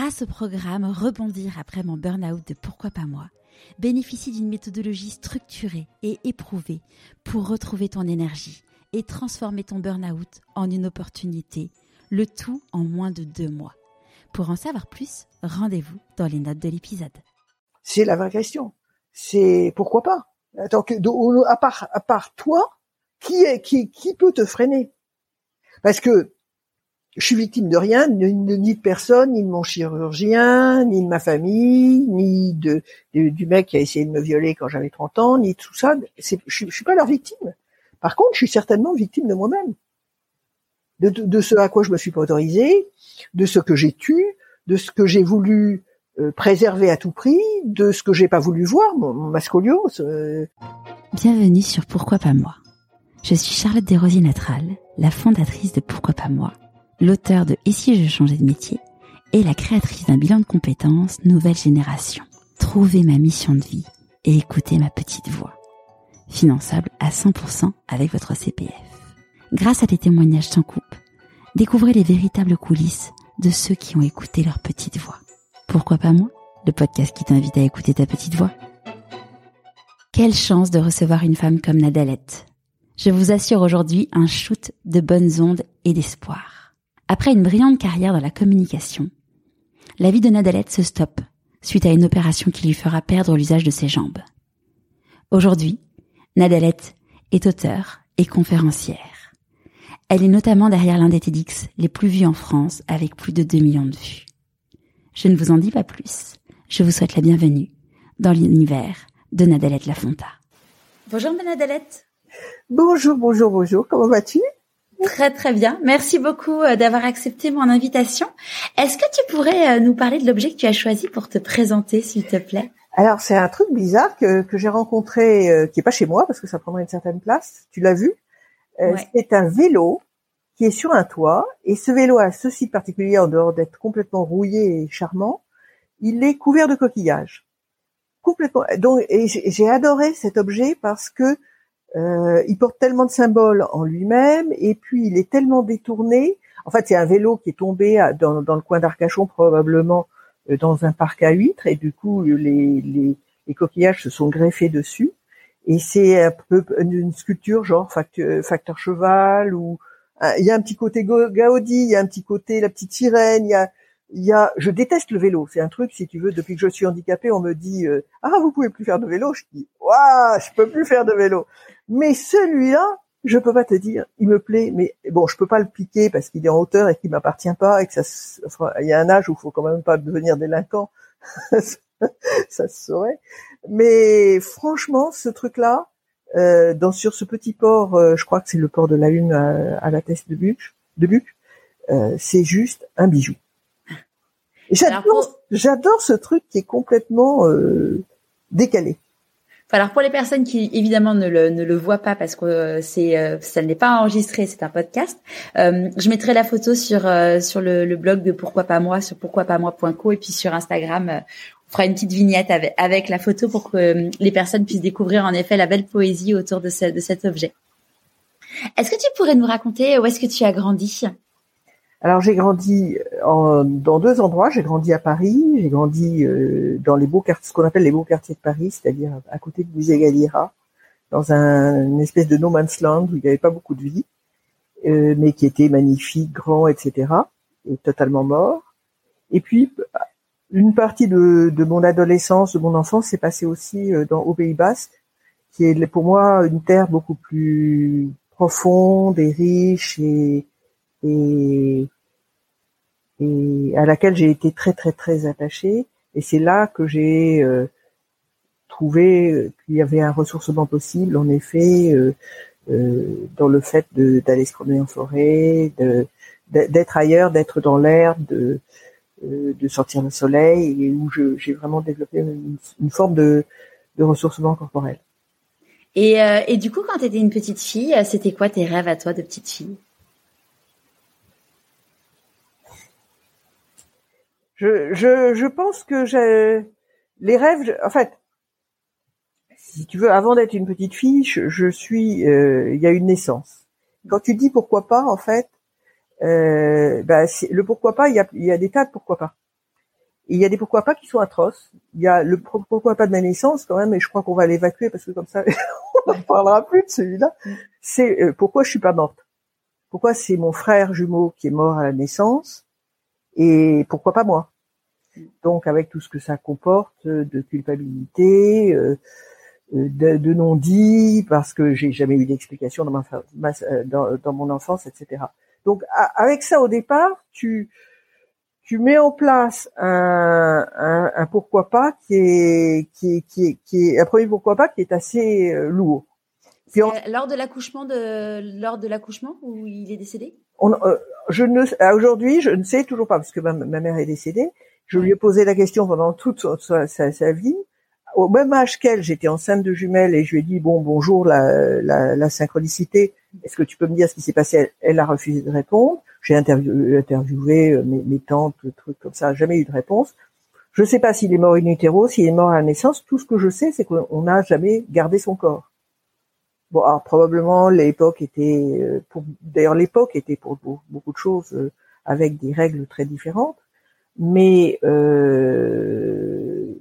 grâce au programme Rebondir après mon burn-out de Pourquoi pas moi, bénéficie d'une méthodologie structurée et éprouvée pour retrouver ton énergie et transformer ton burn-out en une opportunité, le tout en moins de deux mois. Pour en savoir plus, rendez-vous dans les notes de l'épisode. C'est la vraie question. C'est pourquoi pas? Attends, à part à part toi, qui est qui qui peut te freiner? Parce que je suis victime de rien, ni, de personne, ni de mon chirurgien, ni de ma famille, ni de, du mec qui a essayé de me violer quand j'avais 30 ans, ni de tout ça. Je, je suis pas leur victime. Par contre, je suis certainement victime de moi-même, de, de, ce à quoi je me suis pas autorisé, de ce que j'ai tué, de ce que j'ai voulu euh, préserver à tout prix, de ce que j'ai pas voulu voir, mon, ma scoliose. Euh. Bienvenue sur Pourquoi pas moi. Je suis Charlotte Desrosiers Natral, la fondatrice de Pourquoi pas moi l'auteur de Et si je changeais de métier et la créatrice d'un bilan de compétences Nouvelle Génération. Trouvez ma mission de vie et écoutez ma petite voix. Finançable à 100% avec votre CPF. Grâce à des témoignages sans coupe, découvrez les véritables coulisses de ceux qui ont écouté leur petite voix. Pourquoi pas moi Le podcast qui t'invite à écouter ta petite voix? Quelle chance de recevoir une femme comme Nadalette. Je vous assure aujourd'hui un shoot de bonnes ondes et d'espoir. Après une brillante carrière dans la communication, la vie de Nadalette se stoppe suite à une opération qui lui fera perdre l'usage de ses jambes. Aujourd'hui, Nadalette est auteure et conférencière. Elle est notamment derrière l'un des TEDx les plus vus en France avec plus de 2 millions de vues. Je ne vous en dis pas plus. Je vous souhaite la bienvenue dans l'univers de Nadalette Lafonta. Bonjour Nadalette. Bonjour, bonjour, bonjour. Comment vas-tu? Très très bien. Merci beaucoup euh, d'avoir accepté mon invitation. Est-ce que tu pourrais euh, nous parler de l'objet que tu as choisi pour te présenter, s'il te plaît? Alors c'est un truc bizarre que, que j'ai rencontré, euh, qui est pas chez moi parce que ça prendrait une certaine place. Tu l'as vu? C'est un vélo qui est sur un toit et ce vélo a ceci de particulier en dehors d'être complètement rouillé et charmant, il est couvert de coquillages. Complètement. Donc j'ai adoré cet objet parce que euh, il porte tellement de symboles en lui-même et puis il est tellement détourné. En fait, c'est un vélo qui est tombé dans, le coin d'Arcachon probablement euh, dans un parc à huîtres et du coup les, coquillages se sont greffés dessus. Et c'est un peu une sculpture genre facteur, cheval ou il y a un petit côté Gaudi, il y a un petit côté la petite sirène, il y a il y a, je déteste le vélo. C'est un truc, si tu veux, depuis que je suis handicapée, on me dit euh, ah vous pouvez plus faire de vélo. Je dis waouh, je peux plus faire de vélo. Mais celui-là, je peux pas te dire, il me plaît. Mais bon, je peux pas le piquer parce qu'il est en hauteur et qu'il m'appartient pas et que ça, il y a un âge où il faut quand même pas devenir délinquant. ça se saurait. Mais franchement, ce truc-là, euh, dans sur ce petit port, euh, je crois que c'est le port de la Lune à, la tête de Buc, de Buc, euh, c'est juste un bijou. J'adore, ce truc qui est complètement euh, décalé. Alors pour les personnes qui évidemment ne le, ne le voient pas parce que euh, c'est euh, ça n'est pas enregistré, c'est un podcast. je mettrai la photo sur sur le, le, blog de Pourquoi pas moi sur pourquoipasmoi.co et puis sur Instagram on fera une petite vignette avec, avec la photo pour que les personnes puissent découvrir en effet la belle poésie autour de, ce, de cet objet. Est-ce que tu pourrais nous raconter où est-ce que tu as grandi? Alors j'ai grandi en, dans deux endroits. J'ai grandi à Paris, j'ai grandi euh, dans les beaux quartiers, ce qu'on appelle les beaux quartiers de Paris, c'est-à-dire à côté de Musée Galliera, dans un, une espèce de no man's land où il n'y avait pas beaucoup de vie, euh, mais qui était magnifique, grand, etc. Et totalement mort. Et puis une partie de, de mon adolescence, de mon enfance, s'est passée aussi euh, dans au Pays Basque, qui est pour moi une terre beaucoup plus profonde et riche et et, à laquelle j'ai été très très très attachée. Et c'est là que j'ai euh, trouvé qu'il y avait un ressourcement possible, en effet, euh, euh, dans le fait d'aller se promener en forêt, d'être ailleurs, d'être dans l'air, de, sortir le soleil, et où j'ai vraiment développé une, forme de, de ressourcement corporel. Et, et du coup, quand tu étais une petite fille, c'était quoi tes rêves à toi de petite fille? Je, je, pense que j'ai les rêves. en fait, si tu veux, avant d'être une petite fille, je, suis. Euh, il y a une naissance. Quand tu dis pourquoi pas, en fait, euh, bah, le pourquoi pas, il y a, y a des tas de pourquoi pas. il y a des pourquoi pas qui sont atroces. Il y a le pourquoi pas de ma naissance quand même, et je crois qu'on va l'évacuer parce que comme ça, on ne parlera plus de celui-là. C'est euh, pourquoi je suis pas morte? Pourquoi c'est mon frère jumeau qui est mort à la naissance et pourquoi pas moi? Donc avec tout ce que ça comporte de culpabilité, euh, de, de non-dit, parce que j'ai jamais eu d'explication dans, ma, dans, dans mon enfance, etc. Donc avec ça au départ, tu tu mets en place un, un, un, pourquoi pas qui est qui est, qui est, qui est un premier pourquoi pas qui est assez euh, lourd. Puis lors de l'accouchement de lors de l'accouchement où il est décédé? On, euh, Je ne aujourd'hui je ne sais toujours pas parce que ma, ma mère est décédée. Je lui ai posé la question pendant toute sa, sa, sa vie. Au même âge qu'elle, j'étais enceinte de jumelles et je lui ai dit bon bonjour la, la, la synchronicité. Est-ce que tu peux me dire ce qui s'est passé? Elle, elle, a refusé de répondre. J'ai interviewé, interviewé euh, mes, mes, tantes, trucs comme ça, jamais eu de réponse. Je ne sais pas s'il est mort in utero, s'il est mort à la naissance. Tout ce que je sais, c'est qu'on n'a jamais gardé son corps. Bon, alors probablement l'époque était, euh, pour, d'ailleurs l'époque était pour beaucoup de choses euh, avec des règles très différentes, mais euh,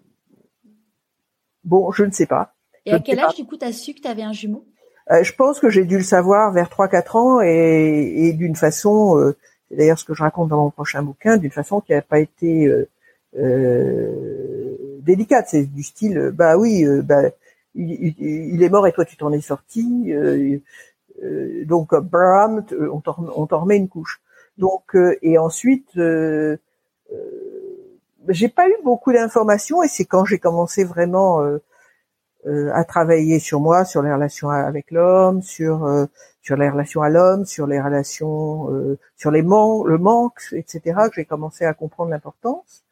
bon, je ne sais pas. Et à quel âge du coup t'as su que tu avais un jumeau? Euh, je pense que j'ai dû le savoir vers 3-4 ans et, et d'une façon, euh, c'est d'ailleurs ce que je raconte dans mon prochain bouquin, d'une façon qui n'a pas été euh, euh, délicate. C'est du style, bah oui, bah, il, il, est mort et toi tu t'en es sorti, donc bram, on t'en remet une couche. Donc et ensuite, j'ai pas eu beaucoup d'informations et c'est quand j'ai commencé vraiment euh, à travailler sur moi, sur les relations avec l'homme, sur euh, sur les relations à l'homme, sur les relations, euh, sur les man le manque, etc. Que j'ai commencé à comprendre l'importance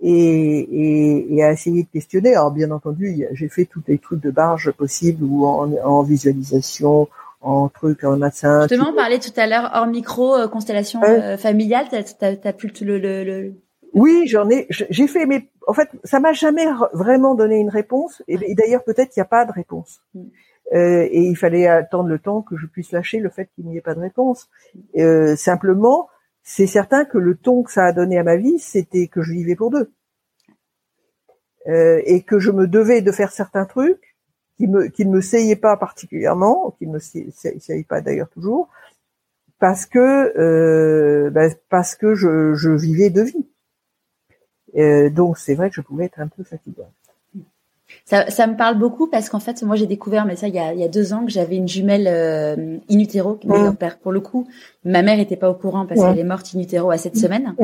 et, à essayer de questionner. Alors bien entendu, j'ai fait tous les trucs de barge possibles ou en visualisation, en trucs, en médecin. Justement, on parlait tout à l'heure hors micro, constellation familiale. T'as as, as, pu le, le, le, oui, j'en ai, j'ai fait, mais en fait, ça m'a jamais vraiment donné une réponse. Et, d'ailleurs, peut-être il n'y a pas de réponse. Mm. Euh, et il fallait attendre le temps que je puisse lâcher le fait qu'il n'y ait pas de réponse. Euh, simplement, c'est certain que le ton que ça a donné à ma vie, c'était que je vivais pour deux. Euh, et que je me devais de faire certains trucs qui ne me seyaient pas particulièrement, qui ne me pas d'ailleurs toujours, parce que euh, ben, parce que je, je vivais de vie. Euh, donc c'est vrai que je pouvais être un peu fatigante. Ça, ça me parle beaucoup parce qu'en fait, moi j'ai découvert, mais ça il y a, il y a deux ans, que j'avais une jumelle euh, in utero. Mmh. Pour le coup, ma mère était pas au courant parce qu'elle est morte in utero à cette semaine.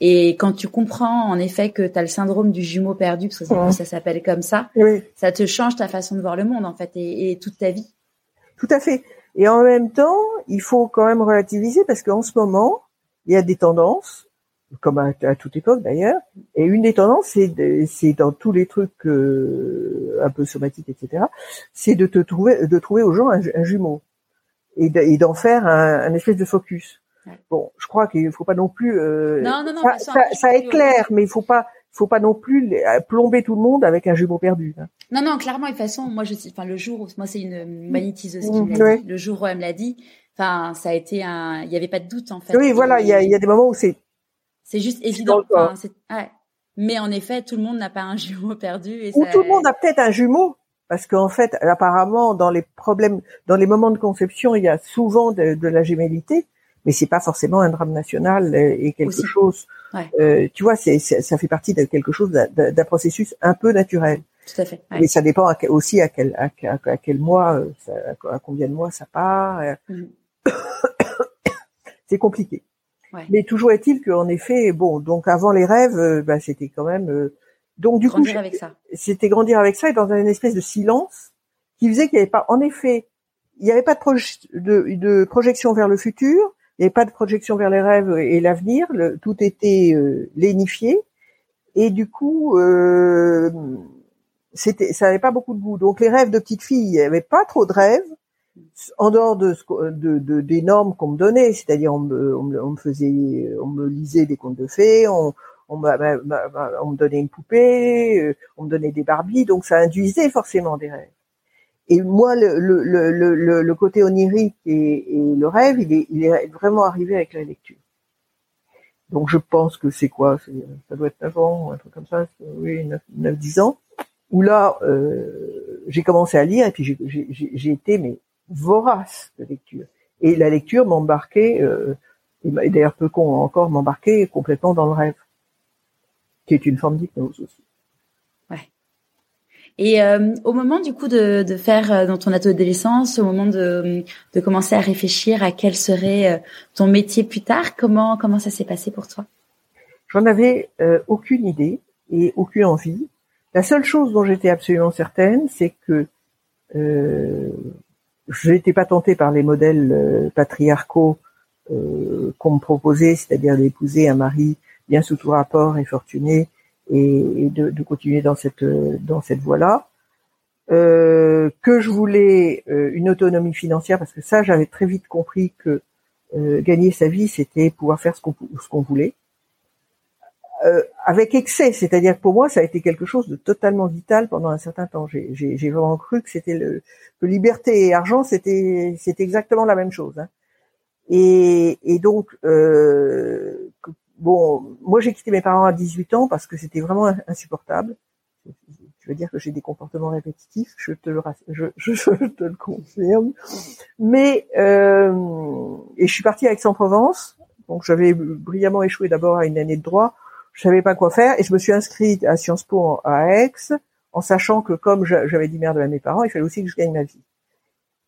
Et quand tu comprends en effet que tu as le syndrome du jumeau perdu, parce que ça s'appelle comme ça, ça te change ta façon de voir le monde en fait et, et toute ta vie. Tout à fait. Et en même temps, il faut quand même relativiser parce qu'en ce moment, il y a des tendances comme à, toute époque d'ailleurs. Et une des tendances, c'est, c'est dans tous les trucs euh, un peu somatiques, etc. C'est de te trouver, de trouver aux gens un, jumeau et, d'en faire un, espèce de focus. Bon, je crois qu'il faut pas non plus. Euh, non, non, non, ça, ça, ça éclaire, mais il faut pas, faut pas non plus plomber tout le monde avec un jumeau perdu. Hein. Non, non, clairement, de toute façon, moi, je, enfin, le jour, où, moi, c'est une magnétiseuse qui me l'a dit. Le jour où elle me l'a dit, enfin, ça a été un, il y avait pas de doute en fait. Oui, voilà, il y a, y a des moments où c'est c'est juste évident. ouais. Mais en effet, tout le monde n'a pas un jumeau perdu. Et Ou tout le monde a peut-être un jumeau, parce qu'en fait, apparemment, dans les problèmes, dans les moments de conception, il y a souvent de, de la gémellité, mais c'est pas forcément un drame national et quelque chose. Ouais. Euh, tu vois, c'est, ça fait partie de quelque chose d'un processus un peu naturel. Tout à fait. Ouais. Mais ça dépend aussi à quel à, à, quel mois, euh, à combien de mois ça part. Mm. c'est compliqué. Mais toujours est-il qu'en effet, bon, donc avant les rêves, euh, bah, c'était quand même. Euh, donc du grandir coup, avec ça. C'était grandir avec ça et dans une espèce de silence qui faisait qu'il n'y avait pas, en effet, il n'y avait pas de, de, de, projection vers le futur, il n'y avait pas de projection vers les rêves et l'avenir, tout était euh, lénifié et du coup, euh, c'était, ça n'avait pas beaucoup de goût. Donc les rêves de petite fille, il n'y avait pas trop de rêves en dehors de, de, de des normes qu'on me donnait, c'est-à-dire on me, faisait, on me lisait des contes de fées, on, me donnait une poupée, euh, on me donnait des Barbies, donc ça induisait forcément des rêves. Et moi, le, côté onirique et, le rêve, il est, vraiment arrivé avec la lecture. Donc je pense que c'est quoi? Ça doit être 9 ans, un truc comme ça, oui, 9-10 ans. Où là, euh, j'ai commencé à lire et puis j'ai été mais vorace de lecture. Et la lecture m'embarquait, euh, et d'ailleurs peu con encore, m'embarquait complètement dans le rêve, qui est une forme d'hypnose aussi. Et euh, au moment du coup de, de faire euh, dans ton adolescence, au moment de, de commencer à réfléchir à quel serait euh, ton métier plus tard, comment comment ça s'est passé pour toi? J'en avais aucune idée et aucune envie. La seule chose dont j'étais absolument certaine, c'est que euh, je n'étais pas tentée par les modèles patriarcaux qu'on me proposait, c'est-à-dire d'épouser un mari bien sous tout rapport et fortuné, et, de, de, continuer dans cette dans cette voie-là. Euh, que je voulais euh, une autonomie financière parce que ça j'avais très vite compris que euh, gagner sa vie c'était pouvoir faire ce qu'on ce qu'on voulait euh, avec excès c'est-à-dire que pour moi ça a été quelque chose de totalement vital pendant un certain temps j'ai vraiment cru que c'était le que liberté et argent c'était c'était exactement la même chose hein. et, et donc euh, bon, moi j'ai quitté mes parents à 18 ans parce que c'était vraiment insupportable. Je veux dire que j'ai des comportements répétitifs, je te le, je, je, te le confirme. Mais euh, et je suis partie à Aix-en-Provence, donc j'avais brillamment échoué d'abord à une année de droit. Je savais pas quoi faire et je me suis inscrite à Sciences Po à Aix, en sachant que comme j'avais dit merde à mes parents, il fallait aussi que je gagne ma vie.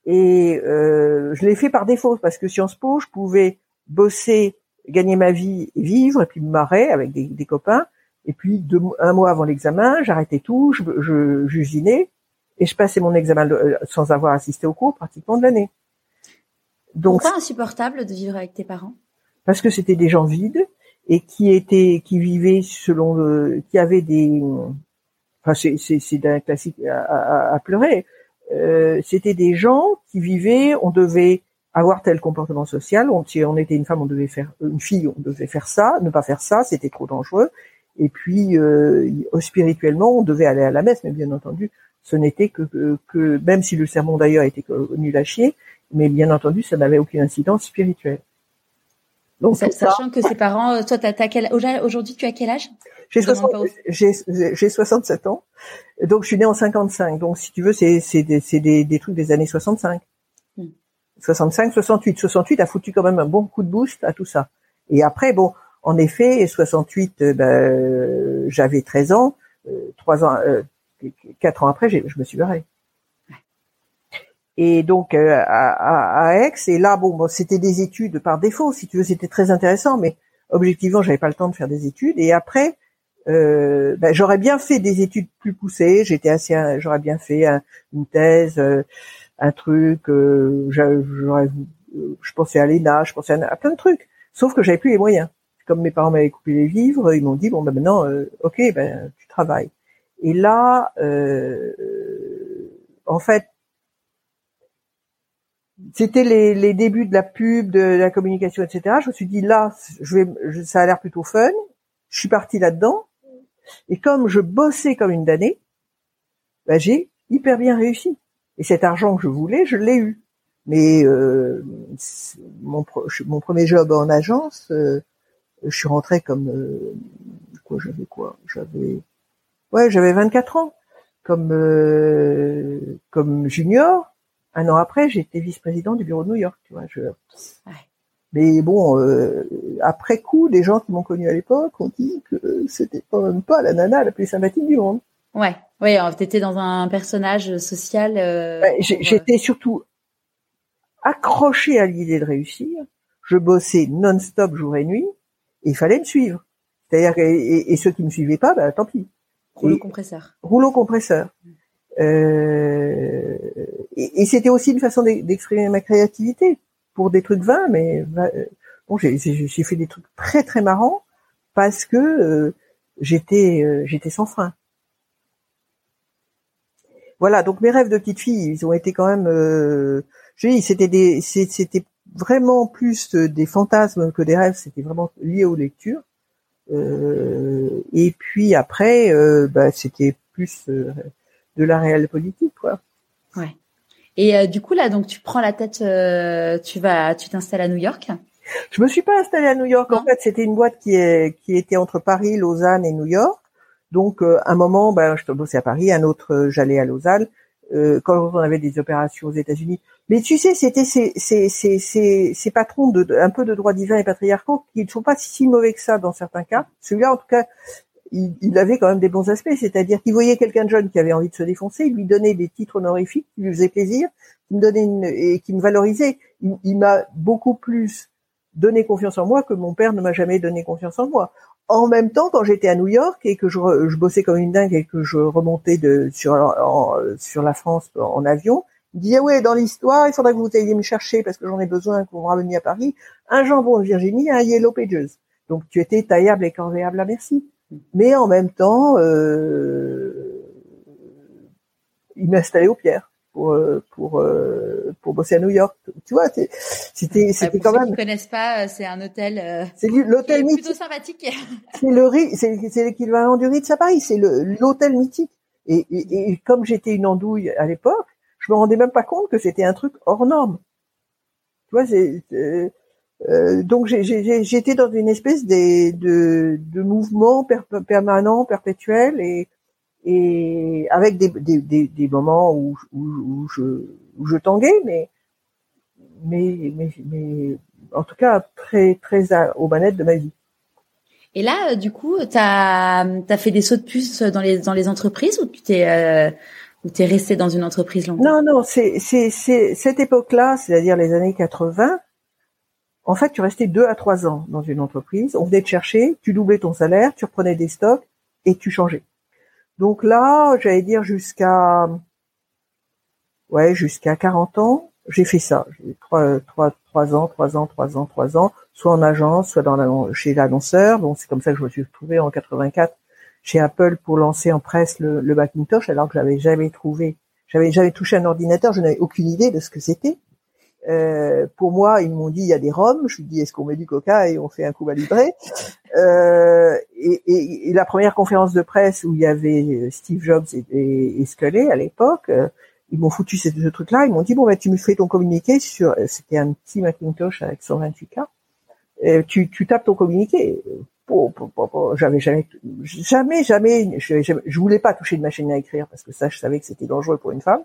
Et euh, je l'ai fait par défaut parce que Sciences Po, je pouvais bosser gagner ma vie et vivre, et puis me marrer avec des, des copains. Et puis deux, un mois avant l'examen, j'arrêtais tout, je, j'usinais et je passais mon examen euh, sans avoir assisté au cours pratiquement de l'année. Donc Pourquoi insupportable de vivre avec tes parents? Parce que c'était des gens vides et qui étaient, qui vivaient selon le, qui avaient des, enfin c'est c'est d'un classique à, pleurer. Euh, c'était des gens qui vivaient, on devait avoir tel comportement social. On, si on était une femme, on devait faire une fille, on devait faire ça, ne pas faire ça, c'était trop dangereux. Et puis euh, spirituellement, on devait aller à la messe, mais bien entendu, ce n'était que, que, même si le sermon d'ailleurs était nul à chier, mais bien entendu, ça n'avait aucune incidence spirituelle. Donc, sachant que ses parents, euh, toi, t'as, quel, aujourd'hui, tu as quel âge? J'ai, j'ai, 67 ans, donc je suis née en 55. Donc, si tu veux, c'est, c'est, des, c'est des, des trucs des années 65. 65, 68. 68 a foutu quand même un bon coup de boost à tout ça. Et après, bon, en effet, 68, euh, ben, j'avais 13 ans. Euh, trois ans, euh, quatre ans après, je me suis barré. Et donc à, à, à, Aix, et là, bon, bon c'était des études par défaut, si tu veux, c'était très intéressant, mais objectivement, j'avais pas le temps de faire des études. Et après, euh, ben, j'aurais bien fait des études plus poussées. J'étais assez, j'aurais bien fait une thèse un truc, euh, je pensais à l'ENA, je pensais à, plein de trucs, sauf que j'avais plus les moyens. Comme mes parents m'avaient coupé les vivres, ils m'ont dit bon ben maintenant, euh, ok, ben tu travailles. Et là, euh, en fait, c'était les, les, débuts de la pub, de la communication, etc. Je me suis dit là, je vais, ça a l'air plutôt fun. Je suis partie là-dedans. Et comme je bossais comme une damnée, ben, j'ai hyper bien réussi. Et cet argent que je voulais, je l'ai eu. Mais euh, mon, mon, premier job en agence, euh, je suis rentrée comme euh, quoi j'avais quoi? J'avais ouais, j'avais 24 ans comme euh, comme junior. Un an après, j'étais vice-président du bureau de New York. Tu vois, je... Mais bon, euh, après coup, les gens qui m'ont connu à l'époque ont dit que c'était quand même pas la nana la plus sympathique du monde. Ouais, oui, t'étais dans un personnage social. Euh, j'étais surtout accrochée à l'idée de réussir. Je bossais non-stop jour et nuit. Et il fallait me suivre. C'est-à-dire et, ceux qui me suivaient pas, bah tant pis. Rouleau compresseur. Rouleau compresseur. Euh, et, c'était aussi une façon d'exprimer ma créativité pour des trucs vains, mais euh, bon, j'ai fait des trucs très très marrants parce que j'étais j'étais sans frein voilà, donc mes rêves de petite fille, ils ont été quand même, euh, je dis, c'était des, c'était vraiment plus des fantasmes que des rêves. C'était vraiment lié aux lectures. Euh, et puis après, euh, bah, c'était plus euh, de la réelle politique, quoi. Ouais. Et du coup là, donc tu prends la tête, tu vas, tu t'installes à New York? Je me suis pas installée à New York. En fait, c'était une boîte qui est qui était entre Paris, Lausanne et New York. Donc, euh, un moment, ben, je bossais à Paris, un autre, euh, j'allais à Lausanne. Euh, quand on avait des opérations aux États-Unis. Mais tu sais, c'était ces, ces, ces, ces, ces patrons de, un peu de droit divin et patriarcaux qui ne sont pas si mauvais que ça dans certains cas. Celui-là, en tout cas, il, il, avait quand même des bons aspects, c'est-à-dire qu'il voyait quelqu'un de jeune qui avait envie de se défoncer, il lui donnait des titres honorifiques qui lui faisaient plaisir, qui me donnait une, et qui me valorisait. Il, il m'a beaucoup plus donné confiance en moi que mon père ne m'a jamais donné confiance en moi. En même temps, quand j'étais à New York et que je, je, bossais comme une dingue et que je remontais de, sur, sur la France en avion, il disait ouais dans l'histoire il faudrait que vous ayez me chercher parce que j'en ai besoin que vous me à Paris un jambon de Virginie un Yellow Pages. Donc tu étais taillable et corvéable à merci. Mais en même temps, euh, il m'installait au Pierre pour euh, pour euh, pour bosser à New York. Tu vois, c'était c'était quand même. Ceux qui connaissent pas, c'est un hôtel. c'est l'hôtel mythique. Plutôt sympathique. c'est le c'est l'équivalent du Ritz à Paris. C'est le l'hôtel mythique. Et, et, et comme j'étais une andouille à l'époque, je me rendais même pas compte que c'était un truc hors norme. Tu vois, c'est euh, donc j'étais dans une espèce de, de, de mouvement permanent, perpétuel, et, et avec des, des, des, moments où, où, où, je, où je tanguais, mais, mais, mais, mais en tout cas très, très aux manettes de ma vie. Et là, euh, du coup, tu as, as, fait des sauts de puce dans les, dans les entreprises ou tu t'es euh, resté dans une entreprise longtemps? Non, non, c'est cette époque-là, c'est-à-dire les années 80, en fait, tu restais deux à trois ans dans une entreprise. On venait te chercher, tu doublais ton salaire, tu reprenais des stocks et tu changeais. Donc là, j'allais dire jusqu'à, ouais, jusqu'à 40 ans, j'ai fait ça. J'ai trois, trois, trois ans, trois ans, trois ans, trois ans, soit en agence, soit dans chez l'annonceur. Donc c'est comme ça que je me suis retrouvé en 84 chez Apple pour lancer en presse le, le Macintosh, alors que j'avais jamais trouvé, j'avais jamais touché un ordinateur, je n'avais aucune idée de ce que c'était. Euh, pour moi, ils m'ont dit il y a des roms. Je lui dis est-ce qu'on met du coca et on fait un coup à euh, et, et, et, la première conférence de presse où il y avait Steve Jobs et, et, et Scully à l'époque, euh, ils m'ont foutu ce, ce truc-là. Ils m'ont dit bon ben tu me fais ton communiqué sur. C'était un petit Macintosh avec 128K. Euh, tu, tu tapes ton communiqué. J'avais jamais, jamais, jamais, je, je, voulais pas toucher une machine à écrire parce que ça, je savais que c'était dangereux pour une femme.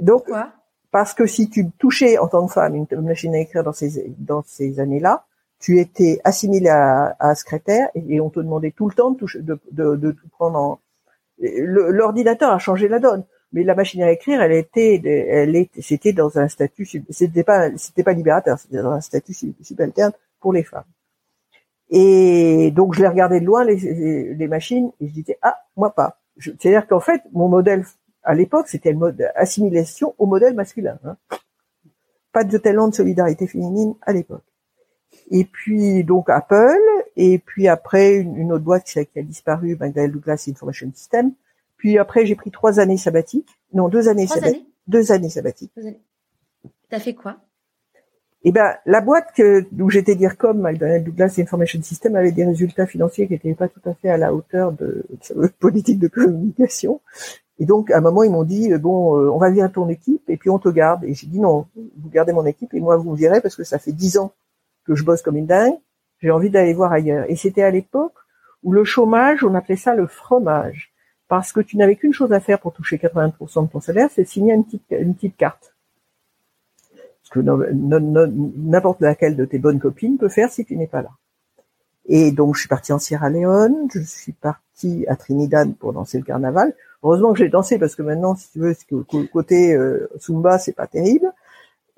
Donc, Pourquoi? Parce que si tu touchais en tant que femme une machine à écrire dans ces, dans ces années-là, tu étais assimilé à, à secrétaire et, on te demandait tout le temps de, toucher, de, de, de tout prendre en... L'ordinateur a changé la donne, mais la machine à écrire, elle était, elle était, c'était dans un statut, c'était pas, c'était pas libérateur, c'était dans un statut subalterne pour les femmes. Et donc je les regardais de loin les, les machines et je disais ah moi pas. C'est-à-dire qu'en fait mon modèle à l'époque, c'était le mode assimilation au modèle masculin. Hein. Pas de talent de solidarité féminine à l'époque. Et puis donc Apple, et puis après une, autre boîte qui a, disparu, McDonnell Douglas Information System. Puis après j'ai pris trois années sabbatiques, non deux années sabbatiques, deux années sabbatiques. T'as fait quoi? Eh ben la boîte que où j'étais dire comme McDonnell Douglas Information System avait des résultats financiers qui n'étaient pas tout à fait à la hauteur de, de politique de communication. Et donc, à un moment, ils m'ont dit, euh, bon, euh, on va virer ton équipe et puis on te garde. Et j'ai dit, non, vous gardez mon équipe et moi, vous me virez parce que ça fait dix ans que je bosse comme une dingue. J'ai envie d'aller voir ailleurs. Et c'était à l'époque où le chômage, on appelait ça le fromage. Parce que tu n'avais qu'une chose à faire pour toucher 80% de ton salaire, c'est signer une petite, une petite carte. Ce que n'importe laquelle de tes bonnes copines peut faire si tu n'es pas là. Et donc, je suis partie en Sierra Leone, je suis partie à Trinidad pour danser le carnaval. Heureusement que j'ai dansé parce que maintenant, si tu veux, côté euh, Zumba, c'est pas terrible.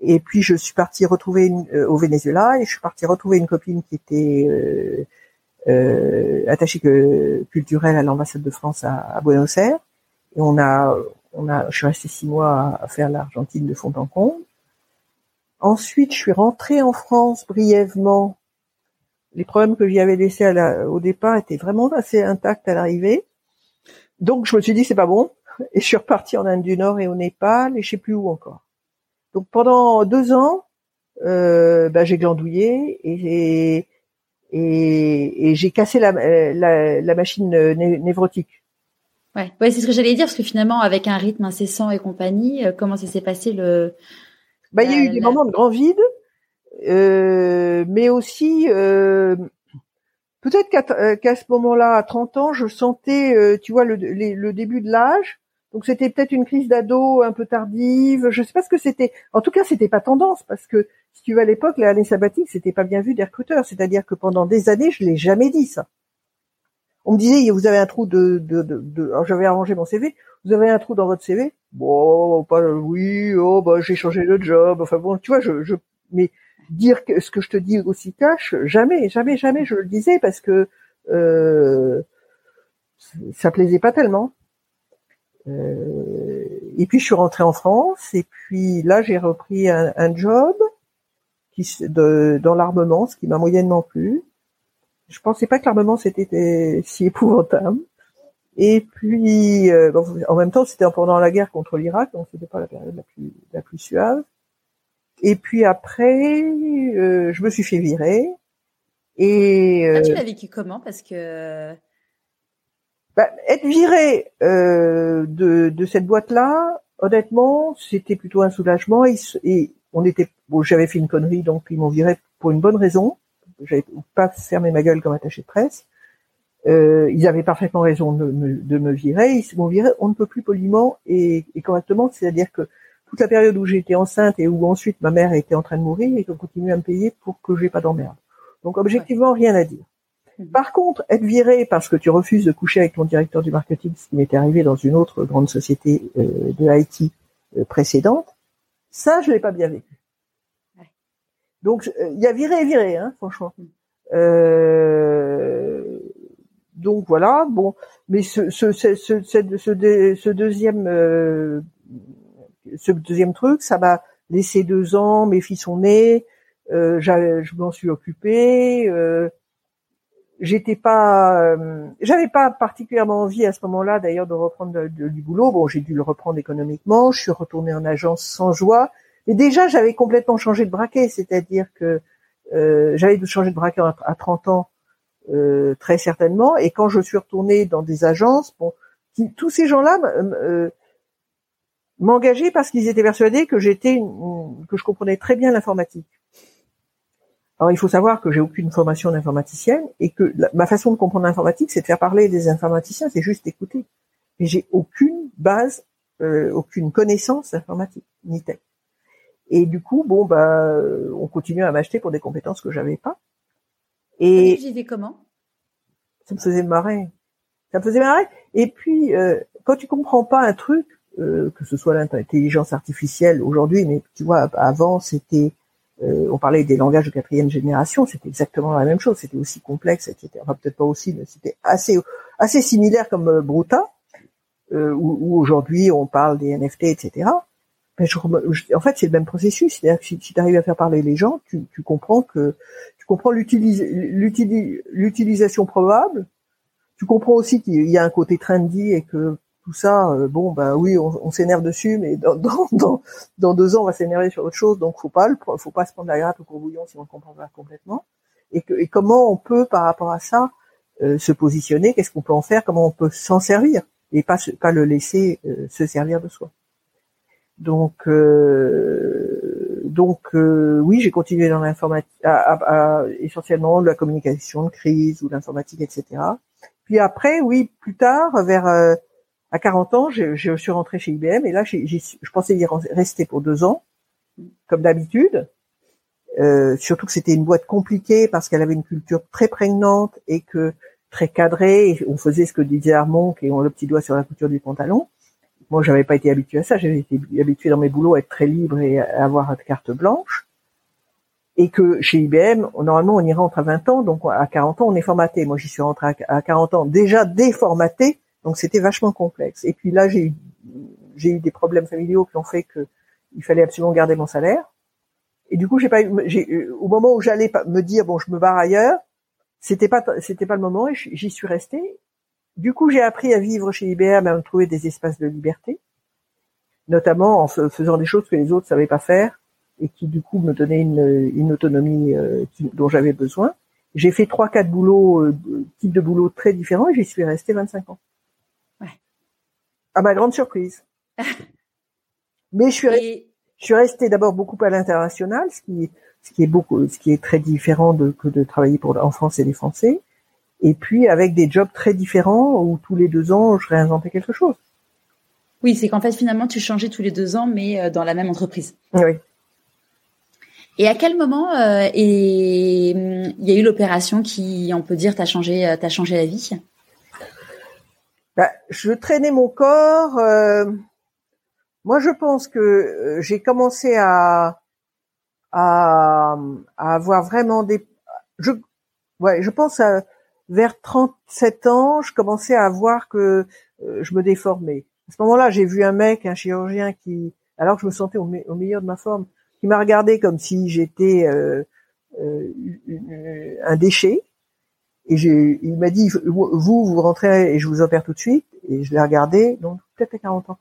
Et puis je suis partie retrouver une, euh, au Venezuela et je suis partie retrouver une copine qui était euh, euh attachée culturelle à l'ambassade de France à, Buenos Aires. Et on a, on a, je suis restée six mois à faire l'Argentine de fond en comble. Ensuite, je suis rentrée en France brièvement. Les problèmes que j'y avais laissés à la, au départ étaient vraiment assez intacts à l'arrivée. Donc je me suis dit c'est pas bon et je suis reparti en Inde du Nord et au Népal et je sais plus où encore. Donc pendant deux ans, euh, bah, j'ai glandouillé et, et, et j'ai cassé la, la, la machine névrotique. Ouais, ouais c'est ce que j'allais dire parce que finalement avec un rythme incessant et compagnie, euh, comment ça s'est passé le Bah il y a eu des moments de grand vide Euh, mais aussi euh, peut-être qu'à ce moment-là, à 30 ans, je sentais, tu vois, le, début de l'âge. Donc c'était peut-être une crise d'ado un peu tardive. Je sais pas ce que c'était. En tout cas, c'était pas tendance parce que si tu veux à l'époque, l'année sabbatique, c'était pas bien vu des recruteurs. C'est-à-dire que pendant des années, je l'ai jamais dit ça. On me disait, vous avez un trou de, de, j'avais arrangé mon CV. Vous avez un trou dans votre CV Bon, pas oui. Oh, bah j'ai changé de job. Enfin bon, tu vois, je, je, mais dire que ce que je te dis aussi cache, jamais, jamais, jamais je le disais parce que euh, ça plaisait pas tellement. Euh, et puis je suis rentrée en France et puis là j'ai repris un, un job qui de, dans l'armement, ce qui m'a moyennement plu. Je pensais pas que l'armement c'était si épouvantable. Et puis, euh, en même temps, c'était pendant la guerre contre l'Irak, donc c'était pas la période la plus, la plus suave. Et puis après, euh, je me suis fait virer. Et ah, tu l'as vécu comment? Parce que bah, être viré euh, de, de cette boîte-là, honnêtement, c'était plutôt un soulagement. Et, et on était, bon, j'avais fait une connerie, donc ils m'ont viré pour une bonne raison. J'avais pas fermé ma gueule comme attaché de presse. Euh, ils avaient parfaitement raison de me, de me virer. Ils m'ont viré, on ne peut plus poliment et, et correctement. C'est-à-dire que toute la période où j'étais enceinte et où ensuite ma mère était en train de mourir et qu'on continuait à me payer pour que j'ai pas d'emmerde. Donc objectivement, rien à dire. Par contre, être viré parce que tu refuses de coucher avec ton directeur du marketing, ce qui m'était arrivé dans une autre grande société euh, de Haïti euh, précédente, ça, je l'ai pas bien vécu. Donc, il y a viré et viré, hein, franchement. Euh, donc voilà, bon, mais ce, ce, ce, ce, ce deuxième, euh, ce deuxième truc, ça m'a laissé deux ans, mes filles sont nées, euh, je m'en suis occupée. Euh, j'étais pas, euh, j'avais pas particulièrement envie à ce moment-là, d'ailleurs, de reprendre du boulot. Bon, j'ai dû le reprendre économiquement. Je suis retournée en agence sans joie. Mais déjà, j'avais complètement changé de braquet, c'est-à-dire que euh, j'avais changé de braquet à 30 ans euh, très certainement. Et quand je suis retournée dans des agences, bon, tous ces gens-là m'engageaient parce qu'ils étaient persuadés que j'étais, que je comprenais très bien l'informatique. Alors il faut savoir que j'ai aucune formation d'informaticienne et que ma façon de comprendre l'informatique, c'est de faire parler des informaticiens, c'est juste écouter. Mais j'ai aucune base, euh, aucune connaissance informatique, ni tech. Et du coup, bon, bah, on continue à m'acheter pour des compétences que j'avais pas. Et disais comment? Ça me faisait marrer. Ça me faisait marrer. Et puis, euh, quand tu comprends pas un truc, euh, que ce soit l'intelligence artificielle aujourd'hui, mais tu vois, avant c'était, euh, on parlait des langages de quatrième génération, c'était exactement la même chose. C'était aussi complexe, etc. Enfin, peut-être pas aussi, mais c'était assez assez similaire comme euh, Bruta, euh, où aujourd'hui on parle des NFT, etc en fait, c'est le même processus. C'est-à-dire que si, tu arrives à faire parler les gens, tu, comprends que tu comprends l'utilisation probable. Tu comprends aussi qu'il y a un côté trendy et que tout ça, euh, bon, bah oui, on, s'énerve dessus, mais dans, dans, dans, deux ans, on va s'énerver sur autre chose. Donc, faut pas, faut pas se prendre la grappe au courbouillon si on ne comprend pas complètement. Et, comment on peut, par rapport à ça, euh, se positionner Qu'est-ce qu'on peut en faire Comment on peut s'en servir et pas pas le laisser euh, se servir de soi. Donc, donc oui, j'ai continué dans l'informatique, essentiellement de la communication de crise ou l'informatique, etc. Puis après, oui, plus tard, vers à 40 ans, je, je, suis rentrée chez IBM et là, je pensais y rester pour deux ans, comme d'habitude. Euh, surtout que c'était une boîte compliquée parce qu'elle avait une culture très prégnante et que très cadrée. Et on faisait ce que disait Armand, qui ont le petit doigt sur la couture du pantalon. Moi, j'avais pas été habitué à ça. J'avais été habitué dans mes boulots à être très libre et à avoir une carte blanche. Et que chez IBM, normalement, on y rentre à 20 ans, donc à 40 ans, on est formaté. Moi, j'y suis rentré à 40 ans déjà déformaté, donc c'était vachement complexe. Et puis là, j'ai eu, eu des problèmes familiaux qui ont fait que il fallait absolument garder mon salaire. Et du coup, j'ai pas j'ai, au moment où j'allais me dire bon, je me barre ailleurs, c'était pas, c'était pas le moment et j'y suis resté. Du coup, j'ai appris à vivre chez IBM, à me trouver des espaces de liberté, notamment en faisant des choses que les autres savaient pas faire et qui du coup me donnaient une, autonomie euh, dont j'avais besoin. J'ai fait trois, quatre boulots, euh, types de boulots très différents et j'y suis resté 25 ans. À ma grande surprise. Mais je suis, je suis restée d'abord beaucoup à l'international, ce qui, ce qui est beaucoup, ce qui est très différent de, que de travailler pour en France et les Français. Et puis avec des jobs très différents où tous les deux ans je réinventais quelque chose. Oui, c'est qu'en fait finalement tu changeais tous les deux ans, mais euh, dans la même entreprise. Oui. Et à quel moment euh, et hum, il y a eu l'opération qui, on peut dire, t'a changé, euh, t'a changé la vie? Bah, Je traînais mon corps. Euh, moi, je pense que j'ai commencé à, avoir vraiment des. Je, ouais, je pense à vers 37 ans, je commençais à voir que je me déformais. À ce moment-là, j'ai vu un mec, un chirurgien qui, alors que je me sentais au, meilleur de ma forme, qui m'a regardé comme si j'étais euh, euh, un déchet. Et il m'a dit, vous, vous rentrez et je vous opère tout de suite. Et je l'ai regardé, donc peut-être à 40 ans.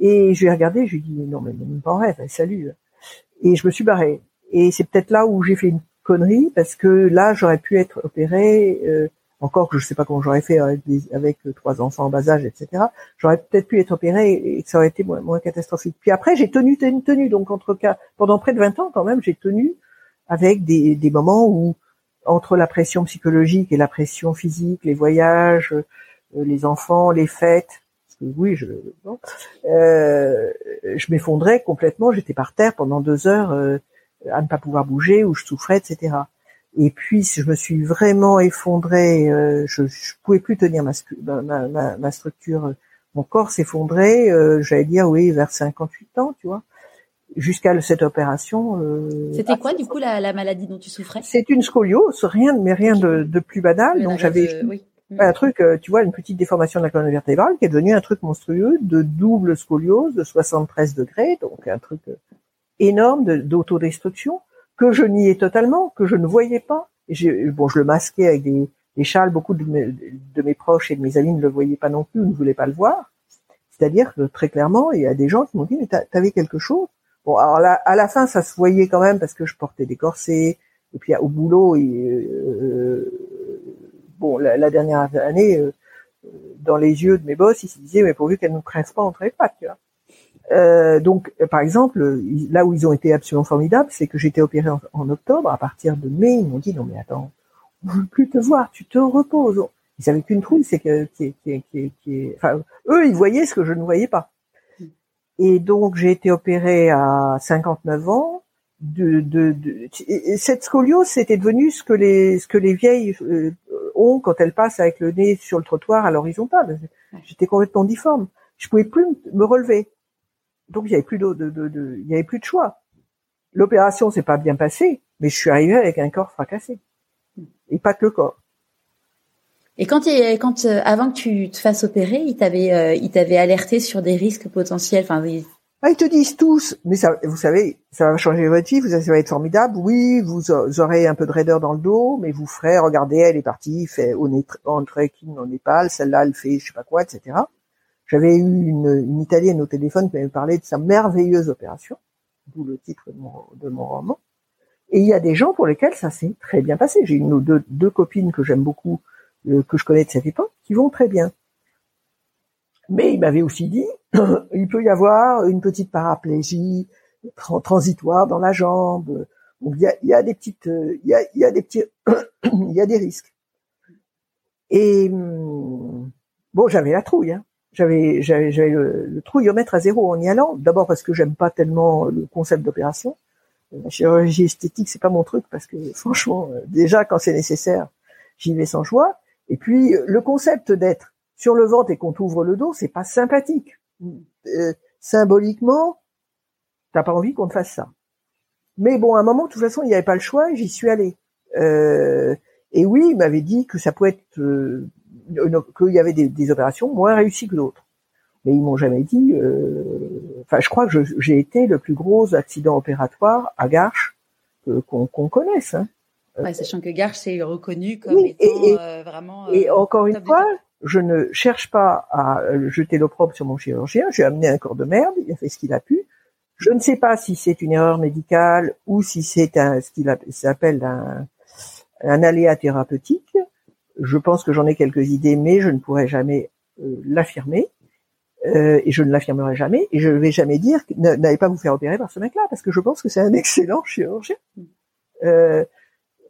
Et je l'ai regardé, je lui ai dit, non mais même pas en rêve, salut. Et je me suis barré. Et c'est peut-être là où j'ai fait une connerie, parce que là, j'aurais pu être opéré euh, encore que je sais pas comment j'aurais fait avec, avec trois enfants en bas âge, etc. J'aurais peut-être pu être opéré et que ça aurait été moins, moins catastrophique. Puis après, j'ai tenu, tenu, tenu. Donc entre cas, pendant près de 20 ans quand même, j'ai tenu avec des, des moments où entre la pression psychologique et la pression physique, les voyages, euh, les enfants, les fêtes, oui, je, euh, je m'effondrais complètement. J'étais par terre pendant deux heures euh, à ne pas pouvoir bouger, où je souffrais, etc. Et puis, je me suis vraiment effondrée. Euh, je, je pouvais plus tenir ma, ma, ma, structure. Mon corps s'effondrait. Euh, J'allais dire oui, vers 58 ans, tu vois, jusqu'à cette opération. Euh, C'était quoi du coup la, la, maladie dont tu souffrais? C'est une scoliose, rien, mais rien de, de plus banal. Donc j'avais un truc, euh, tu vois, une petite déformation de la colonne vertébrale qui est devenue un truc monstrueux de double scoliose de 73 degrés, donc un truc énorme d'autodestruction que je niais totalement, que je ne voyais pas. Et bon, je le masquais avec des, des châles. Beaucoup de mes, de mes, proches et de mes amis ne le voyaient pas non plus, ne voulaient pas le voir. C'est-à-dire que très clairement, il y a des gens qui m'ont dit mais t'avais quelque chose. Bon, alors là, à la fin, ça se voyait quand même parce que je portais des corsets. Et puis au boulot, euh, bon, la, dernière année, euh, dans les yeux de mes boss, ils se disaient mais pourvu qu'elle ne crève pas entre les pattes, tu vois. Euh, donc, par exemple, là où ils ont été absolument formidables, c'est que j'étais opéré en, octobre. À partir de mai, ils m'ont dit non mais attends, on veut plus te voir, tu te reposes. Ils savaient qu'une trouille, c'est que enfin, eux, ils voyaient ce que je ne voyais pas. Et donc, j'ai été opéré à 59 ans. De, de, cette scoliose, c'était devenu ce que les ce que les vieilles euh, ont quand elles passent avec le nez sur le trottoir à l'horizontale. J'étais complètement difforme. Je pouvais plus me relever. Donc il y avait plus de, avait plus de choix. L'opération s'est pas bien passée, mais je suis arrivé avec un corps fracassé et pas que le corps. Et quand, euh, avant que tu te fasses opérer, ils t'avaient euh, t'avaient alerté sur des risques potentiels. Enfin, ils... Ah, ils te disent tous, mais ça, vous savez, ça va changer votre vie, vous, ça va être formidable. Oui, vous, aurez un peu de raideur dans le dos, mais vous ferez, regardez, elle est partie, fait au en trekking au Népal, celle-là, elle fait je sais pas quoi, etc. J'avais eu une, Italienne au téléphone qui m'avait parlé de sa merveilleuse opération, d'où le titre de mon, roman. Et il y a des gens pour lesquels ça s'est très bien passé. J'ai une ou deux, copines que j'aime beaucoup, que je connais de cette époque, qui vont très bien. Mais il m'avait aussi dit, il peut y avoir une petite paraplégie transitoire dans la jambe. Donc il y a, des petites, il y a, il y a des petits, il y a des risques. Et hum, bon, j'avais la trouille. Hein j'avais j'avais le, le trouillomètre à zéro en y allant. D'abord parce que j'aime pas tellement le concept d'opération. La chirurgie esthétique c'est pas mon truc parce que franchement euh, déjà quand c'est nécessaire j'y vais sans joie. Et puis le concept d'être sur le ventre et qu'on t'ouvre le dos c'est pas sympathique. Euh, symboliquement t'as pas envie qu'on te fasse ça. Mais bon à un moment de toute façon il n'y avait pas le choix et j'y suis allé. Euh, et oui il m'avait dit que ça pouvait être euh, qu'il y avait des, opérations moins réussies que d'autres. Mais ils m'ont jamais dit. Euh, enfin, je crois que j'ai été le plus gros accident opératoire à Garches qu'on connaisse. Hein. Ouais, sachant que Garches est reconnu comme étant et, euh, vraiment. et euh, encore une fois, je ne cherche pas à jeter l'opprobre sur mon chirurgien. J'ai amené un corps de merde. Il a fait ce qu'il a pu. Je ne sais pas si c'est une erreur médicale ou si c'est un ce qu'il s'appelle un, un aléa thérapeutique. Je pense que j'en ai quelques idées, mais je ne pourrai jamais euh, l'affirmer. Euh, et je ne l'affirmerai jamais. Et je ne vais jamais dire n'allez pas vous faire opérer par ce mec-là, parce que je pense que c'est un excellent chirurgien. Euh,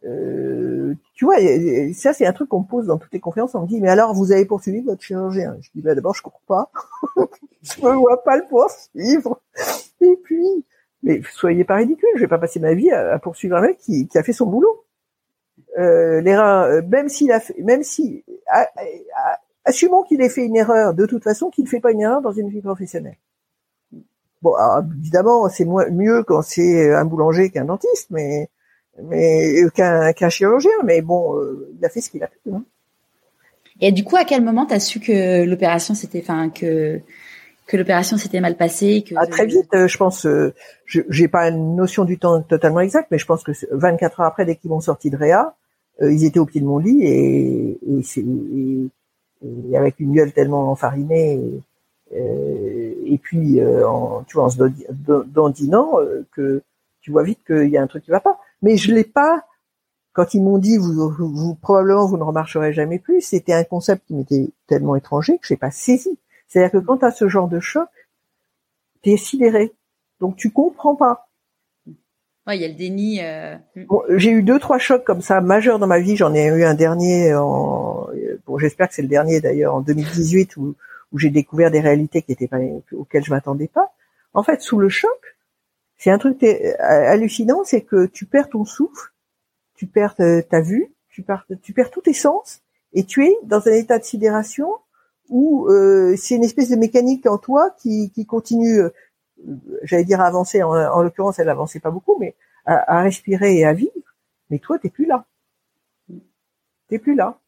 euh, tu vois, ça c'est un truc qu'on me pose dans toutes les conférences. On me dit, mais alors vous avez poursuivi votre chirurgien? Je dis, bah, d'abord je cours pas, je me vois pas le poursuivre. Et puis, mais soyez pas ridicule, je vais pas passer ma vie à, poursuivre un mec qui, qui, a fait son boulot. Euh, l'erreur, euh, même s'il a fait, même si, assumons qu'il ait fait une erreur, de toute façon, qu'il ne fait pas une erreur dans une vie professionnelle. Bon, évidemment, c'est mieux quand c'est un boulanger qu'un dentiste, mais mais euh, qu'un chirurgien. Mais bon, euh, il a fait ce qu'il a fait. Hein. Et du coup, à quel moment t'as su que l'opération s'était, enfin que que l'opération s'était mal passée que ah, Très vite, euh, je pense. je j'ai pas une notion du temps totalement exacte, mais je pense que 24 heures après, dès qu'ils m'ont sorti de Réa, ils étaient au pied de mon lit et, et, et, avec une gueule tellement enfarinée. Et, puis, en, tu vois, en se dandinant, que tu vois vite qu'il y a un truc qui va pas mais je l'ai pas. Quand ils m'ont dit vous, vous, probablement vous ne remarcherez jamais plus, c'était un concept qui m'était tellement étranger que je n'ai pas saisi. C'est-à-dire que quand tu as ce genre de choc, tu es sidéré. Donc tu comprends pas. Ouais, il y a le déni. Euh... j'ai eu deux trois chocs comme ça majeurs dans ma vie. J'en ai eu un dernier en bon, j'espère que c'est le dernier d'ailleurs en 2018 où, où j'ai découvert des réalités qui étaient pas auxquelles je m'attendais pas. En fait, sous le choc, c'est un truc euh, hallucinant, c'est que tu perds ton souffle, tu perds euh, ta vue, tu perds, tu perds tous tes sens, et tu es dans un état de sidération où euh, c'est une espèce de mécanique en toi qui, qui continue, j'allais dire à avancer, en, l'occurrence elle avançait pas beaucoup, mais à, respirer et à vivre, mais toi t'es plus là. T'es plus là.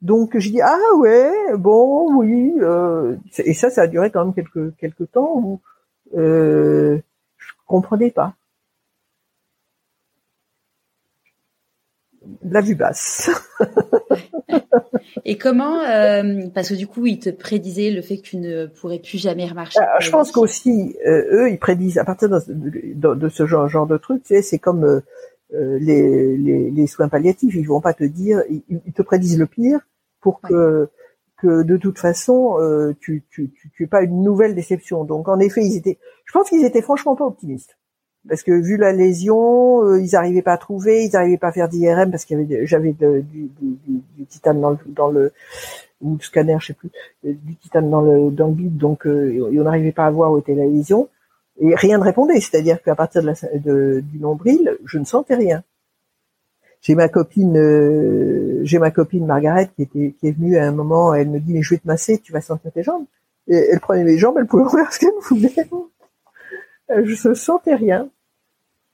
Donc je dis ah ouais bon oui et ça ça a duré quand même quelques quelques temps où euh, comprenez pas. La vue basse. Et comment, euh, parce que du coup, ils te prédisaient le fait que tu ne pourrais plus jamais remarcher. Euh, je pense qu'aussi, euh, eux, ils prédisent à partir de, ce genre, genre de truc, tu sais, c'est comme les, les, soins palliatifs, ils vont pas te dire, ils, te prédisent le pire pour que que de toute façon, euh, tu, tu, tu, pas une nouvelle déception. Donc en effet, ils étaient, je pense qu'ils étaient franchement pas optimistes. Parce que vu la lésion, euh, ils n'arrivaient pas à trouver, ils n'arrivaient pas à faire d'IRM parce qu'il y avait, j'avais du, titane dans le, ou scanner, je sais plus, euh, du titane dans le dans le bide, donc euh, on n'arrivait pas à voir où était la lésion et rien ne répondait. C'est-à-dire qu'à partir de, du nombril, je ne sentais rien. J'ai ma copine, euh, j'ai ma copine Margaret qui était qui est venue à un moment. Elle me dit mais je vais te masser, tu vas sentir tes jambes. Et elle prenait mes jambes, elle pouvait faire ce qu'elle voulait. Je ne sentais rien.